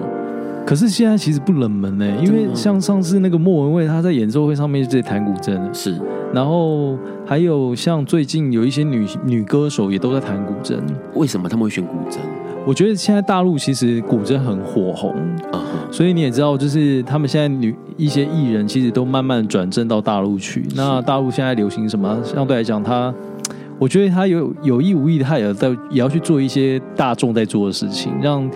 可是现在其实不冷门呢，因为像上次那个莫文蔚，她在演奏会上面就在弹古筝，是。然后还有像最近有一些女女歌手也都在弹古筝。为什么他们会选古筝？我觉得现在大陆其实古筝很火红，uh huh. 所以你也知道，就是他们现在女一些艺人其实都慢慢转正到大陆去。那大陆现在流行什么？相对来讲，他我觉得他有有意无意的，他也在也要去做一些大众在做的事情，让。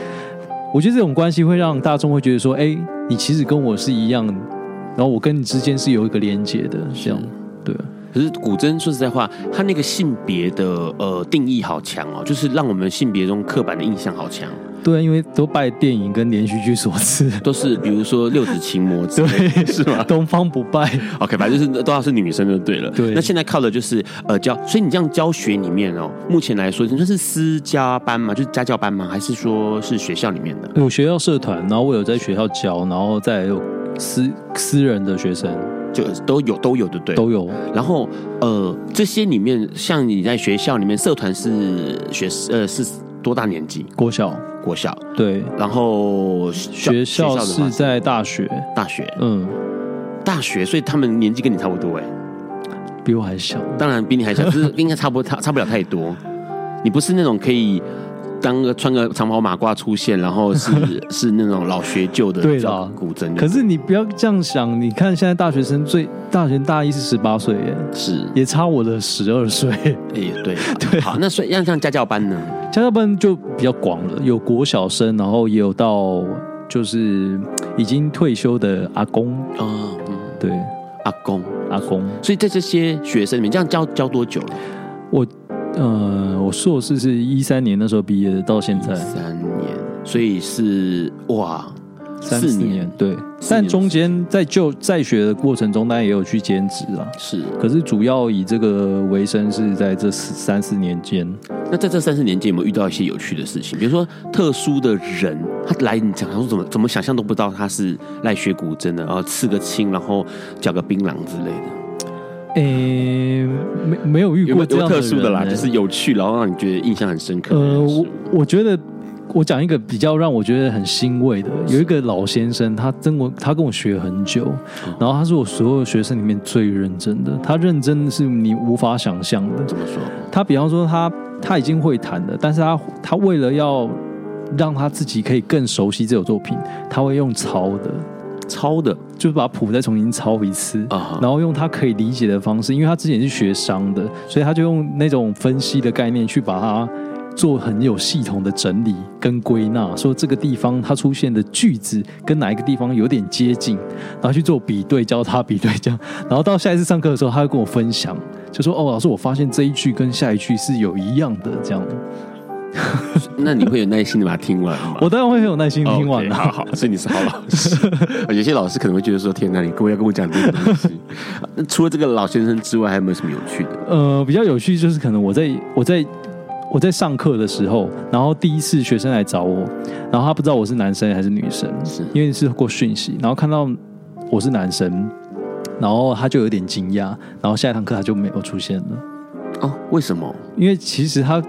我觉得这种关系会让大众会觉得说，哎，你其实跟我是一样，然后我跟你之间是有一个连接的，这样，对。可是古筝说实在话，它那个性别的呃定义好强哦，就是让我们性别中刻板的印象好强。对，因为都拜电影跟连续剧所赐，都是比如说六指琴 魔，对，是吗？东方不败，OK，反正就是都要是女生就对了。对，那现在靠的就是呃教，所以你这样教学里面哦，目前来说，你说是私家班吗？就是家教班吗？还是说是学校里面的？有学校社团，然后我有在学校教，然后再有私私人的学生，就都有都有的，对，都有。然后呃，这些里面，像你在学校里面社团是学呃是多大年纪？国小。国小对，然后学校是在大学，大学，嗯，大学，所以他们年纪跟你差不多哎，比我还小，当然比你还小，就是应该差不，差差不了太多。你不是那种可以。当个穿个长袍马褂出现，然后是 是那种老学旧的对啦古筝。可是你不要这样想，你看现在大学生最大学大一是十八岁，耶，是也差我的十二岁。哎，对 对。好，那所以像像家教班呢？家教班就比较广了，有国小生，然后也有到就是已经退休的阿公啊，嗯，对，阿公阿公。所以在这些学生里面，这样教教多久了？我。呃，我硕士是一三年那时候毕业的，到现在三年，所以是哇，三四年对。但中间在就在学的过程中，当然也有去兼职啊。是，可是主要以这个为生是在这三四年间。那在这三四年间有没有遇到一些有趣的事情？比如说特殊的人，他来你讲他说怎么怎么想象都不到他是来学古筝的，然后刺个青，然后嚼个槟榔之类的。诶、欸，没没有遇过这样特殊的啦，就是有趣，然后让你觉得印象很深刻。呃，我我觉得我讲一个比较让我觉得很欣慰的，有一个老先生，他跟我他跟我学很久，然后他是我所有学生里面最认真的，他认真的是你无法想象的。怎么说？他比方说他他已经会弹了，但是他他为了要让他自己可以更熟悉这首作品，他会用抄的。抄的，就是把谱再重新抄一次，uh huh. 然后用他可以理解的方式，因为他之前是学商的，所以他就用那种分析的概念去把它做很有系统的整理跟归纳，说这个地方它出现的句子跟哪一个地方有点接近，然后去做比对，教他比对这样，然后到下一次上课的时候，他会跟我分享，就说哦，老师，我发现这一句跟下一句是有一样的这样。那你会有耐心的把它听完吗？我当然会很有耐心听完。Okay, 好好，所以你是好老师。有些老师可能会觉得说：“天哪，你各位要跟我讲这个东西。”那除了这个老先生之外，还有没有什么有趣的？呃，比较有趣就是可能我在我在我在上课的时候，然后第一次学生来找我，然后他不知道我是男生还是女生，是因为是过讯息，然后看到我是男生，然后他就有点惊讶，然后下一堂课他就没有出现了。哦，为什么？因为其实他。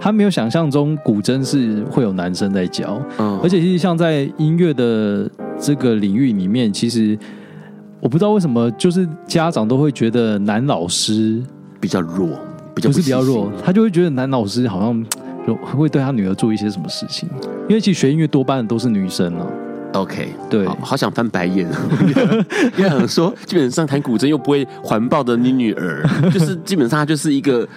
他没有想象中古筝是会有男生在教，嗯，而且其实像在音乐的这个领域里面，其实我不知道为什么，就是家长都会觉得男老师比较弱，比较不是比较弱，他就会觉得男老师好像会对他女儿做一些什么事情，因为其实学音乐多半都是女生啊。OK，对好，好想翻白眼，因为想说基本上弹古筝又不会环抱的你女儿，就是基本上她就是一个。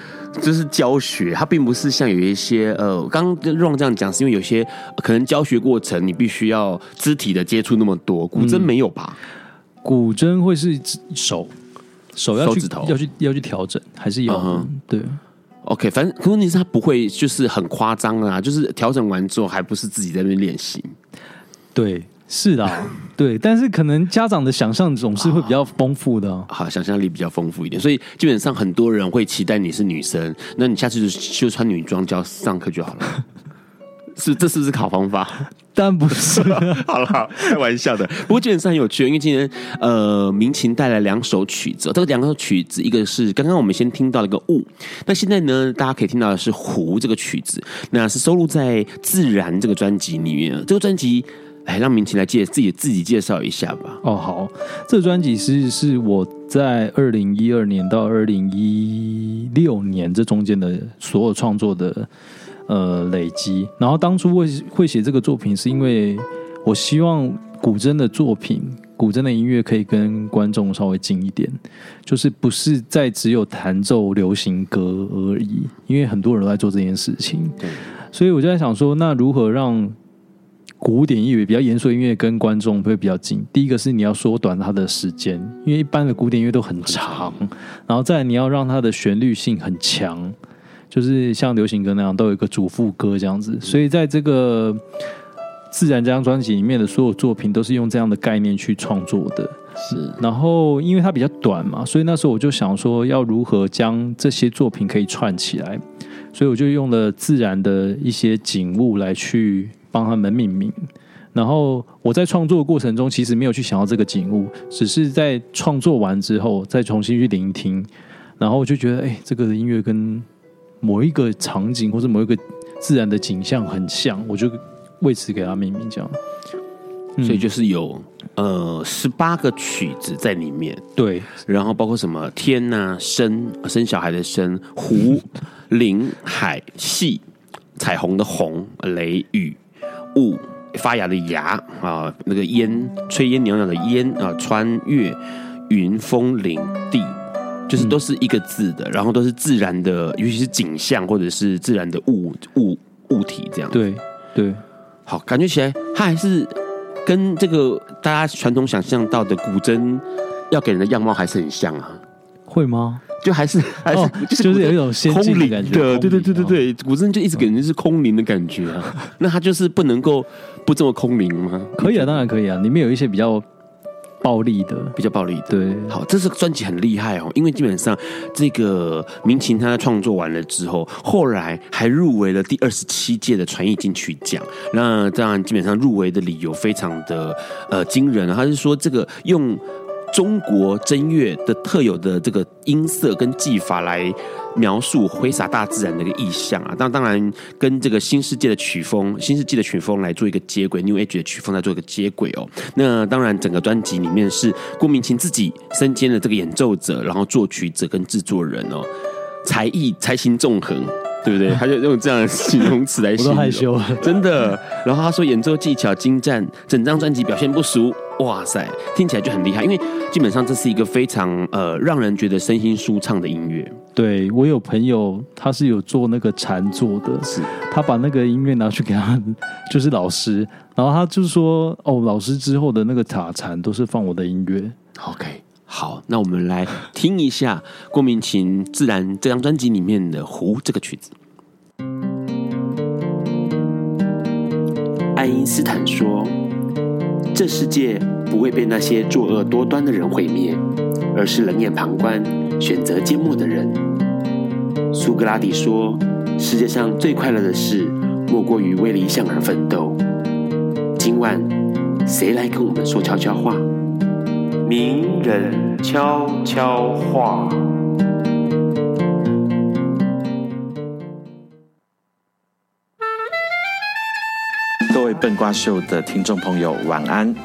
就是教学，它并不是像有一些呃，刚刚 Ron 这样讲，是因为有些可能教学过程你必须要肢体的接触那么多，古筝没有吧？嗯、古筝会是手手要去手指头要去要去调整，还是有、uh. 对？OK，反正可问题是它不会就是很夸张啊，就是调整完之后还不是自己在那边练习，对。是的，对，但是可能家长的想象总是会比较丰富的，好，想象力比较丰富一点，所以基本上很多人会期待你是女生，那你下次就就穿女装就要上课就好了。是这是不是好方法？当然不是。好了，开玩笑的。不过基本上很有趣，因为今天呃，民情带来两首曲子，这个两首曲子，一个是刚刚我们先听到了一个雾，那现在呢，大家可以听到的是湖这个曲子，那是收录在《自然》这个专辑里面。这个专辑，来让民情来介自己自己介绍一下吧。哦，好，这专辑是是我在二零一二年到二零一六年这中间的所有创作的。呃，累积。然后当初会会写这个作品，是因为我希望古筝的作品、古筝的音乐可以跟观众稍微近一点，就是不是在只有弹奏流行歌而已。因为很多人都在做这件事情，对。所以我就在想说，那如何让古典音乐比较严肃音乐跟观众会比较近？第一个是你要缩短它的时间，因为一般的古典音乐都很长。然后再来你要让它的旋律性很强。就是像流行歌那样，都有一个主副歌这样子，所以在这个自然这张专辑里面的所有作品，都是用这样的概念去创作的。是，然后因为它比较短嘛，所以那时候我就想说，要如何将这些作品可以串起来，所以我就用了自然的一些景物来去帮他们命名。然后我在创作的过程中，其实没有去想到这个景物，只是在创作完之后再重新去聆听，然后我就觉得，哎，这个音乐跟某一个场景或者某一个自然的景象很像，我就为此给它命名，这样。所以就是有呃十八个曲子在里面，对，然后包括什么天呐、啊、生生小孩的生、湖、林、海、戏、彩虹的红、雷、雨、雾、发芽的芽啊，那个烟、炊烟袅袅的烟啊，穿越云、峰、林、地。就是都是一个字的，然后都是自然的，尤其是景象或者是自然的物物物体这样。对对，好，感觉起来它还是跟这个大家传统想象到的古筝要给人的样貌还是很像啊。会吗？就还是还是、哦、就是有一种空灵的感觉。对对对对对对，古筝就一直给人是空灵的感觉啊。那它就是不能够不这么空灵吗？可以啊，当然可以啊。里面有一些比较。暴力的，比较暴力的。对，好，这是专辑很厉害哦，因为基本上这个民情他创作完了之后，后来还入围了第二十七届的传艺金曲奖。那当然，基本上入围的理由非常的呃惊人，他是说这个用中国筝乐的特有的这个音色跟技法来。描述挥洒大自然的一个意象啊，当当然跟这个新世界的曲风、新世纪的曲风来做一个接轨，New Age 的曲风来做一个接轨哦。那当然，整个专辑里面是郭明琴自己身兼的这个演奏者，然后作曲者跟制作人哦，才艺才情纵横，对不对？他就用这样的形容词来形容，我都害羞了，真的。然后他说演奏技巧精湛，整张专辑表现不俗。哇塞，听起来就很厉害，因为基本上这是一个非常呃让人觉得身心舒畅的音乐。对，我有朋友，他是有做那个禅坐的，是他把那个音乐拿去给他就是老师，然后他就说哦，老师之后的那个打禅都是放我的音乐。OK，好，那我们来听一下郭明琴自然这张专辑里面的《湖》这个曲子。爱因斯坦说。这世界不会被那些作恶多端的人毁灭，而是冷眼旁观、选择缄默的人。苏格拉底说：“世界上最快乐的事，莫过于为理想而奋斗。”今晚，谁来跟我们说悄悄话？名人悄悄话。各位笨瓜秀的听众朋友，晚安！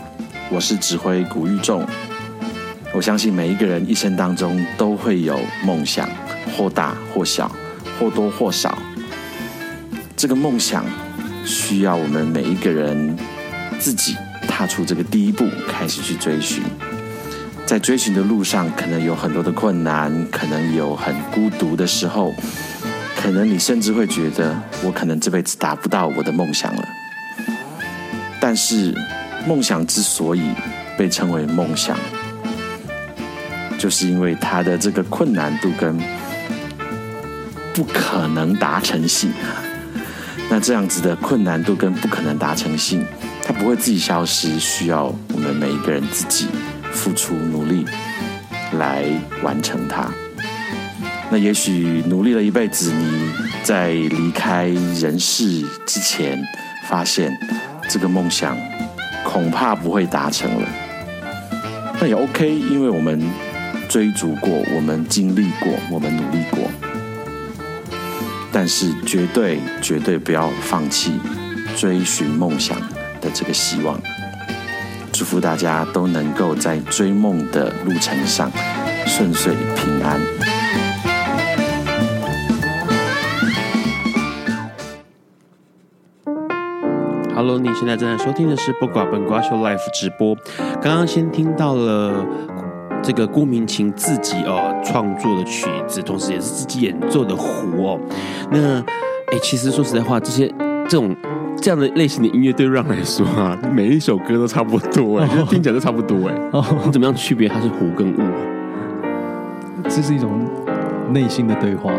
我是指挥古玉仲。我相信每一个人一生当中都会有梦想，或大或小，或多或少。这个梦想需要我们每一个人自己踏出这个第一步，开始去追寻。在追寻的路上，可能有很多的困难，可能有很孤独的时候，可能你甚至会觉得，我可能这辈子达不到我的梦想了。但是，梦想之所以被称为梦想，就是因为它的这个困难度跟不可能达成性。那这样子的困难度跟不可能达成性，它不会自己消失，需要我们每一个人自己付出努力来完成它。那也许努力了一辈子，你。在离开人世之前，发现这个梦想恐怕不会达成了。那也 OK，因为我们追逐过，我们经历过，我们努力过。但是绝对绝对不要放弃追寻梦想的这个希望。祝福大家都能够在追梦的路程上顺遂平安。Hello，你现在正在收听的是不寡本瓜秀 Life 直播。刚刚先听到了这个顾明琴自己哦创作的曲子，同时也是自己演奏的胡哦。那哎，其实说实在话，这些这种这样的类型的音乐对 Ron 来说啊，每一首歌都差不多哎，就听起来都差不多哎。哦，你怎么样区别它是胡跟雾？这是一种内心的对话。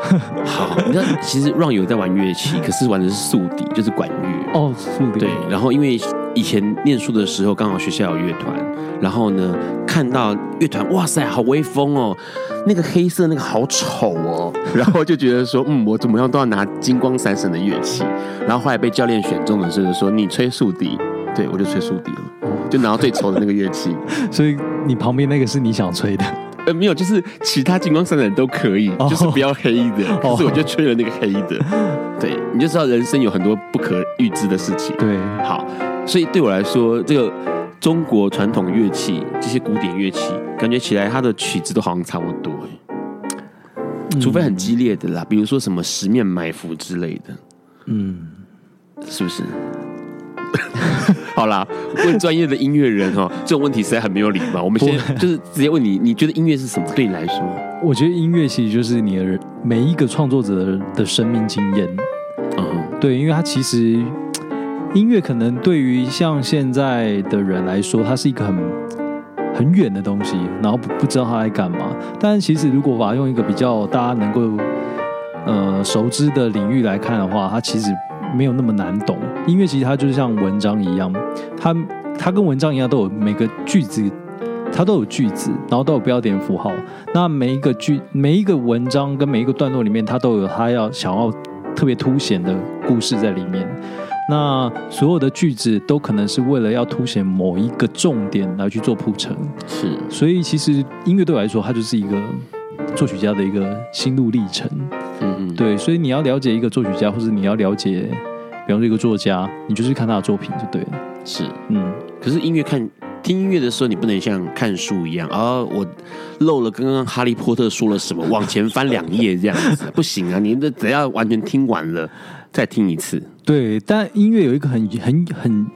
好，你知道其实 Ron 有在玩乐器，可是玩的是竖笛，就是管乐哦，竖笛。对，然后因为以前念书的时候，刚好学校有乐团，然后呢看到乐团，哇塞，好威风哦，那个黑色那个好丑哦，然后就觉得说，嗯，我怎么样都要拿金光闪闪的乐器。然后后来被教练选中的时候说，你吹竖笛，对我就吹竖笛了，就拿到最丑的那个乐器。所以你旁边那个是你想吹的。呃，没有，就是其他金光闪闪都可以，oh. 就是不要黑的。可是我就吹了那个黑的，oh. 对，你就知道人生有很多不可预知的事情。对，好，所以对我来说，这个中国传统乐器，这些古典乐器，感觉起来它的曲子都好像差不多，嗯，除非很激烈的啦，比如说什么十面埋伏之类的，嗯，是不是？好啦，问专业的音乐人哦，这种问题实在很没有礼貌。我们先就是直接问你，你觉得音乐是什么？对你来说，我觉得音乐其实就是你的每一个创作者的生命经验。嗯，对，因为它其实音乐可能对于像现在的人来说，它是一个很很远的东西，然后不不知道它在干嘛。但其实如果把它用一个比较大家能够呃熟知的领域来看的话，它其实。没有那么难懂，音乐其实它就是像文章一样，它它跟文章一样都有每个句子，它都有句子，然后都有标点符号。那每一个句、每一个文章跟每一个段落里面，它都有它要想要特别凸显的故事在里面。那所有的句子都可能是为了要凸显某一个重点来去做铺陈。是，所以其实音乐对我来说，它就是一个作曲家的一个心路历程。嗯嗯，对，所以你要了解一个作曲家，或者你要了解，比方说一个作家，你就是看他的作品就对了。是，嗯。可是音乐看听音乐的时候，你不能像看书一样，啊，我漏了刚刚哈利波特说了什么，往前翻两页这样子，不行啊！你这只要完全听完了再听一次。对，但音乐有一个很很很很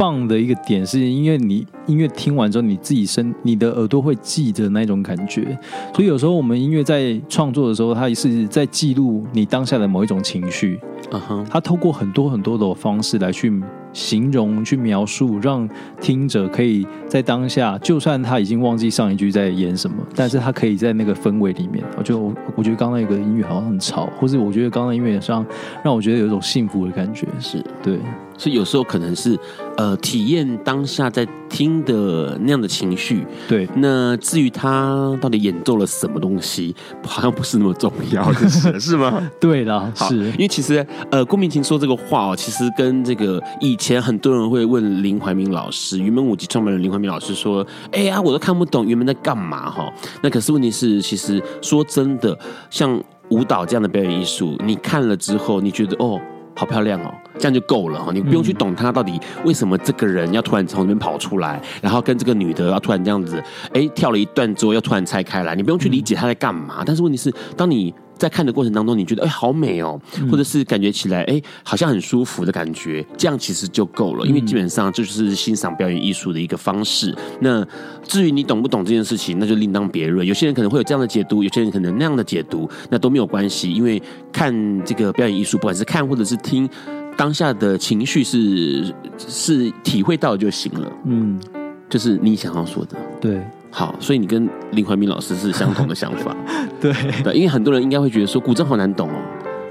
棒的一个点，是因为你音乐听完之后，你自己身你的耳朵会记着那种感觉，所以有时候我们音乐在创作的时候，它也是在记录你当下的某一种情绪。嗯哼，它透过很多很多的方式来去。形容去描述，让听者可以在当下，就算他已经忘记上一句在演什么，但是他可以在那个氛围里面。我就我觉得刚刚那个音乐好像很吵，或是我觉得刚刚音乐上让我觉得有一种幸福的感觉。是对，所以有时候可能是呃体验当下在听的那样的情绪。对，那至于他到底演奏了什么东西，好像不是那么重要，是是吗？对的，是因为其实呃郭明琴说这个话哦，其实跟这个以前很多人会问林怀民老师，云门舞集创办人林怀民老师说：“哎呀，我都看不懂云门在干嘛哈。”那可是问题是，其实说真的，像舞蹈这样的表演艺术，你看了之后，你觉得哦，好漂亮哦，这样就够了哈。你不用去懂他到底为什么这个人要突然从里面跑出来，然后跟这个女的要突然这样子，哎，跳了一段之后要突然拆开来，你不用去理解他在干嘛。但是问题是，当你在看的过程当中，你觉得哎、欸、好美哦，或者是感觉起来哎、欸、好像很舒服的感觉，这样其实就够了，因为基本上这就是欣赏表演艺术的一个方式。那至于你懂不懂这件事情，那就另当别论。有些人可能会有这样的解读，有些人可能那样的解读，那都没有关系，因为看这个表演艺术，不管是看或者是听，当下的情绪是是体会到就行了。嗯，就是你想要说的，对。好，所以你跟林怀民老师是相同的想法，对对，因为很多人应该会觉得说古筝好难懂哦，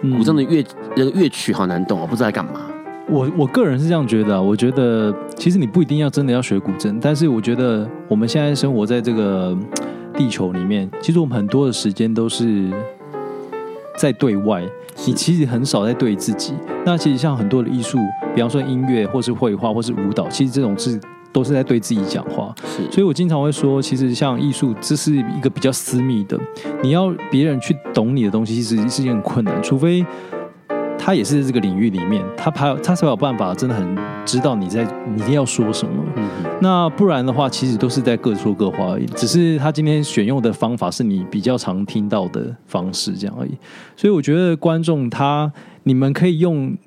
嗯、古筝的乐那个乐曲好难懂哦，不知道在干嘛。我我个人是这样觉得、啊，我觉得其实你不一定要真的要学古筝，但是我觉得我们现在生活在这个地球里面，其实我们很多的时间都是在对外，你其实很少在对自己。那其实像很多的艺术，比方说音乐，或是绘画，或是舞蹈，其实这种是都是在对自己讲话。是，所以我经常会说，其实像艺术，这是一个比较私密的，你要别人去懂你的东西，其实是一件很困难，除非。他也是这个领域里面，他才他才有办法，真的很知道你在你要说什么。嗯、那不然的话，其实都是在各说各话而已。只是他今天选用的方法是你比较常听到的方式，这样而已。所以我觉得观众他，你们可以用。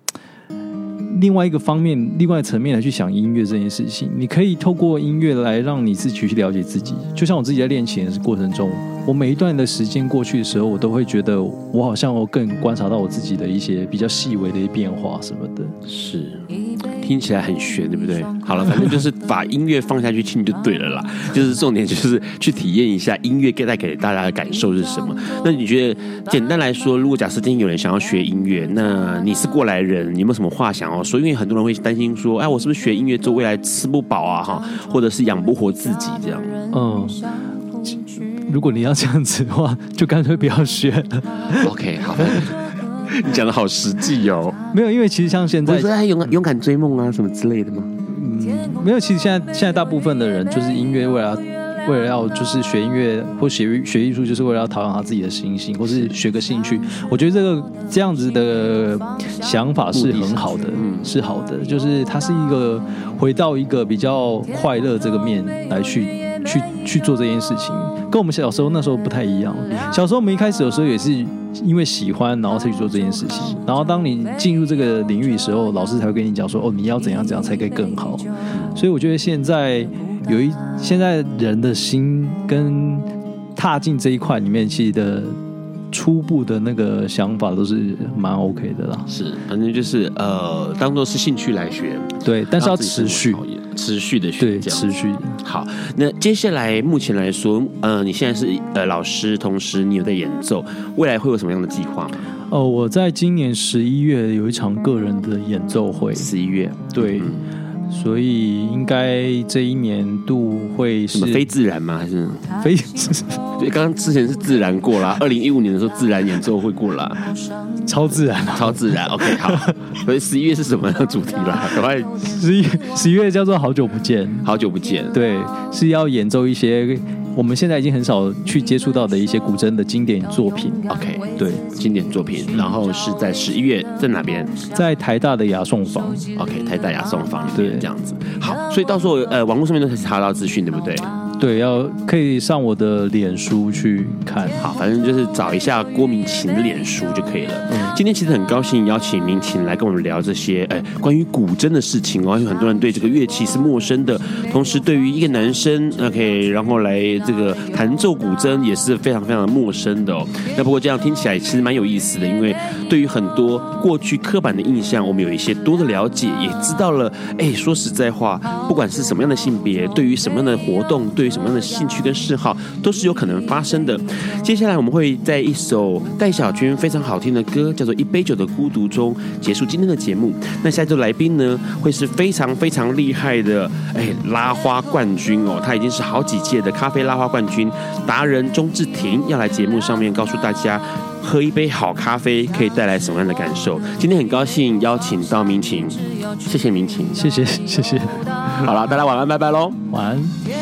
另外一个方面，另外层面来去想音乐这件事情，你可以透过音乐来让你自己去了解自己。就像我自己在练琴的过程中，我每一段的时间过去的时候，我都会觉得我好像我更观察到我自己的一些比较细微的一些变化什么的。是，听起来很玄，对不对？好了，反正就是把音乐放下去听就对了啦。就是重点就是去体验一下音乐给带给大家的感受是什么。那你觉得，简单来说，如果假设今天有人想要学音乐，那你是过来人，你有没有什么话想要说？因为很多人会担心说，哎，我是不是学音乐之后未来吃不饱啊？哈，或者是养不活自己这样？嗯，如果你要这样子的话，就干脆不要学了。OK，好，你讲的好实际哦。没有，因为其实像现在，不是还勇勇敢追梦啊什么之类的吗？嗯，没有。其实现在现在大部分的人就是音乐为了。为了要就是学音乐或学学艺术，就是为了要讨好他自己的心性，或是学个兴趣。我觉得这个这样子的想法是很好的，嗯，是好的。就是它是一个回到一个比较快乐这个面来去去去做这件事情，跟我们小时候那时候不太一样。小时候我们一开始有时候也是因为喜欢，然后才去做这件事情。然后当你进入这个领域的时候，老师才会跟你讲说：“哦，你要怎样怎样才可以更好。”所以我觉得现在。有一现在人的心跟踏进这一块里面，其实的初步的那个想法都是蛮 OK 的啦。是，反正就是呃，当做是兴趣来学，对，但是要持续持续的学，对，持续。好，那接下来目前来说，呃，你现在是呃老师，同时你有在演奏，未来会有什么样的计划吗？哦，我在今年十一月有一场个人的演奏会，十一月，对。嗯所以应该这一年度会是非自然吗？还是非？对，刚刚之前是自然过了，二零一五年的时候自然演奏会过了，超自然，超自然。OK，好。所以十一月是什么样的主题啦？赶快，十一十一月叫做好久不见，好久不见。对，是要演奏一些。我们现在已经很少去接触到的一些古筝的经典作品。OK，对，经典作品。然后是在十一月在哪边？在台大的雅颂坊。OK，台大雅颂坊对，这样子。好，所以到时候呃，网络上面都可以查到资讯，对不对？对，要可以上我的脸书去看，好，反正就是找一下郭明琴的脸书就可以了。嗯，今天其实很高兴邀请明琴来跟我们聊这些，哎，关于古筝的事情哦。有很多人对这个乐器是陌生的，同时对于一个男生，OK，然后来这个弹奏古筝也是非常非常的陌生的哦。那不过这样听起来其实蛮有意思的，因为对于很多过去刻板的印象，我们有一些多的了解，也知道了。哎，说实在话，不管是什么样的性别，对于什么样的活动，对于什么样的兴趣跟嗜好都是有可能发生的。接下来我们会在一首戴小军非常好听的歌，叫做《一杯酒的孤独》中结束今天的节目。那下一周来宾呢，会是非常非常厉害的，哎，拉花冠军哦，他已经是好几届的咖啡拉花冠军达人钟志廷要来节目上面告诉大家，喝一杯好咖啡可以带来什么样的感受。今天很高兴邀请到明琴，谢谢明琴，谢谢谢谢。好了，大家晚安，拜拜喽，晚安。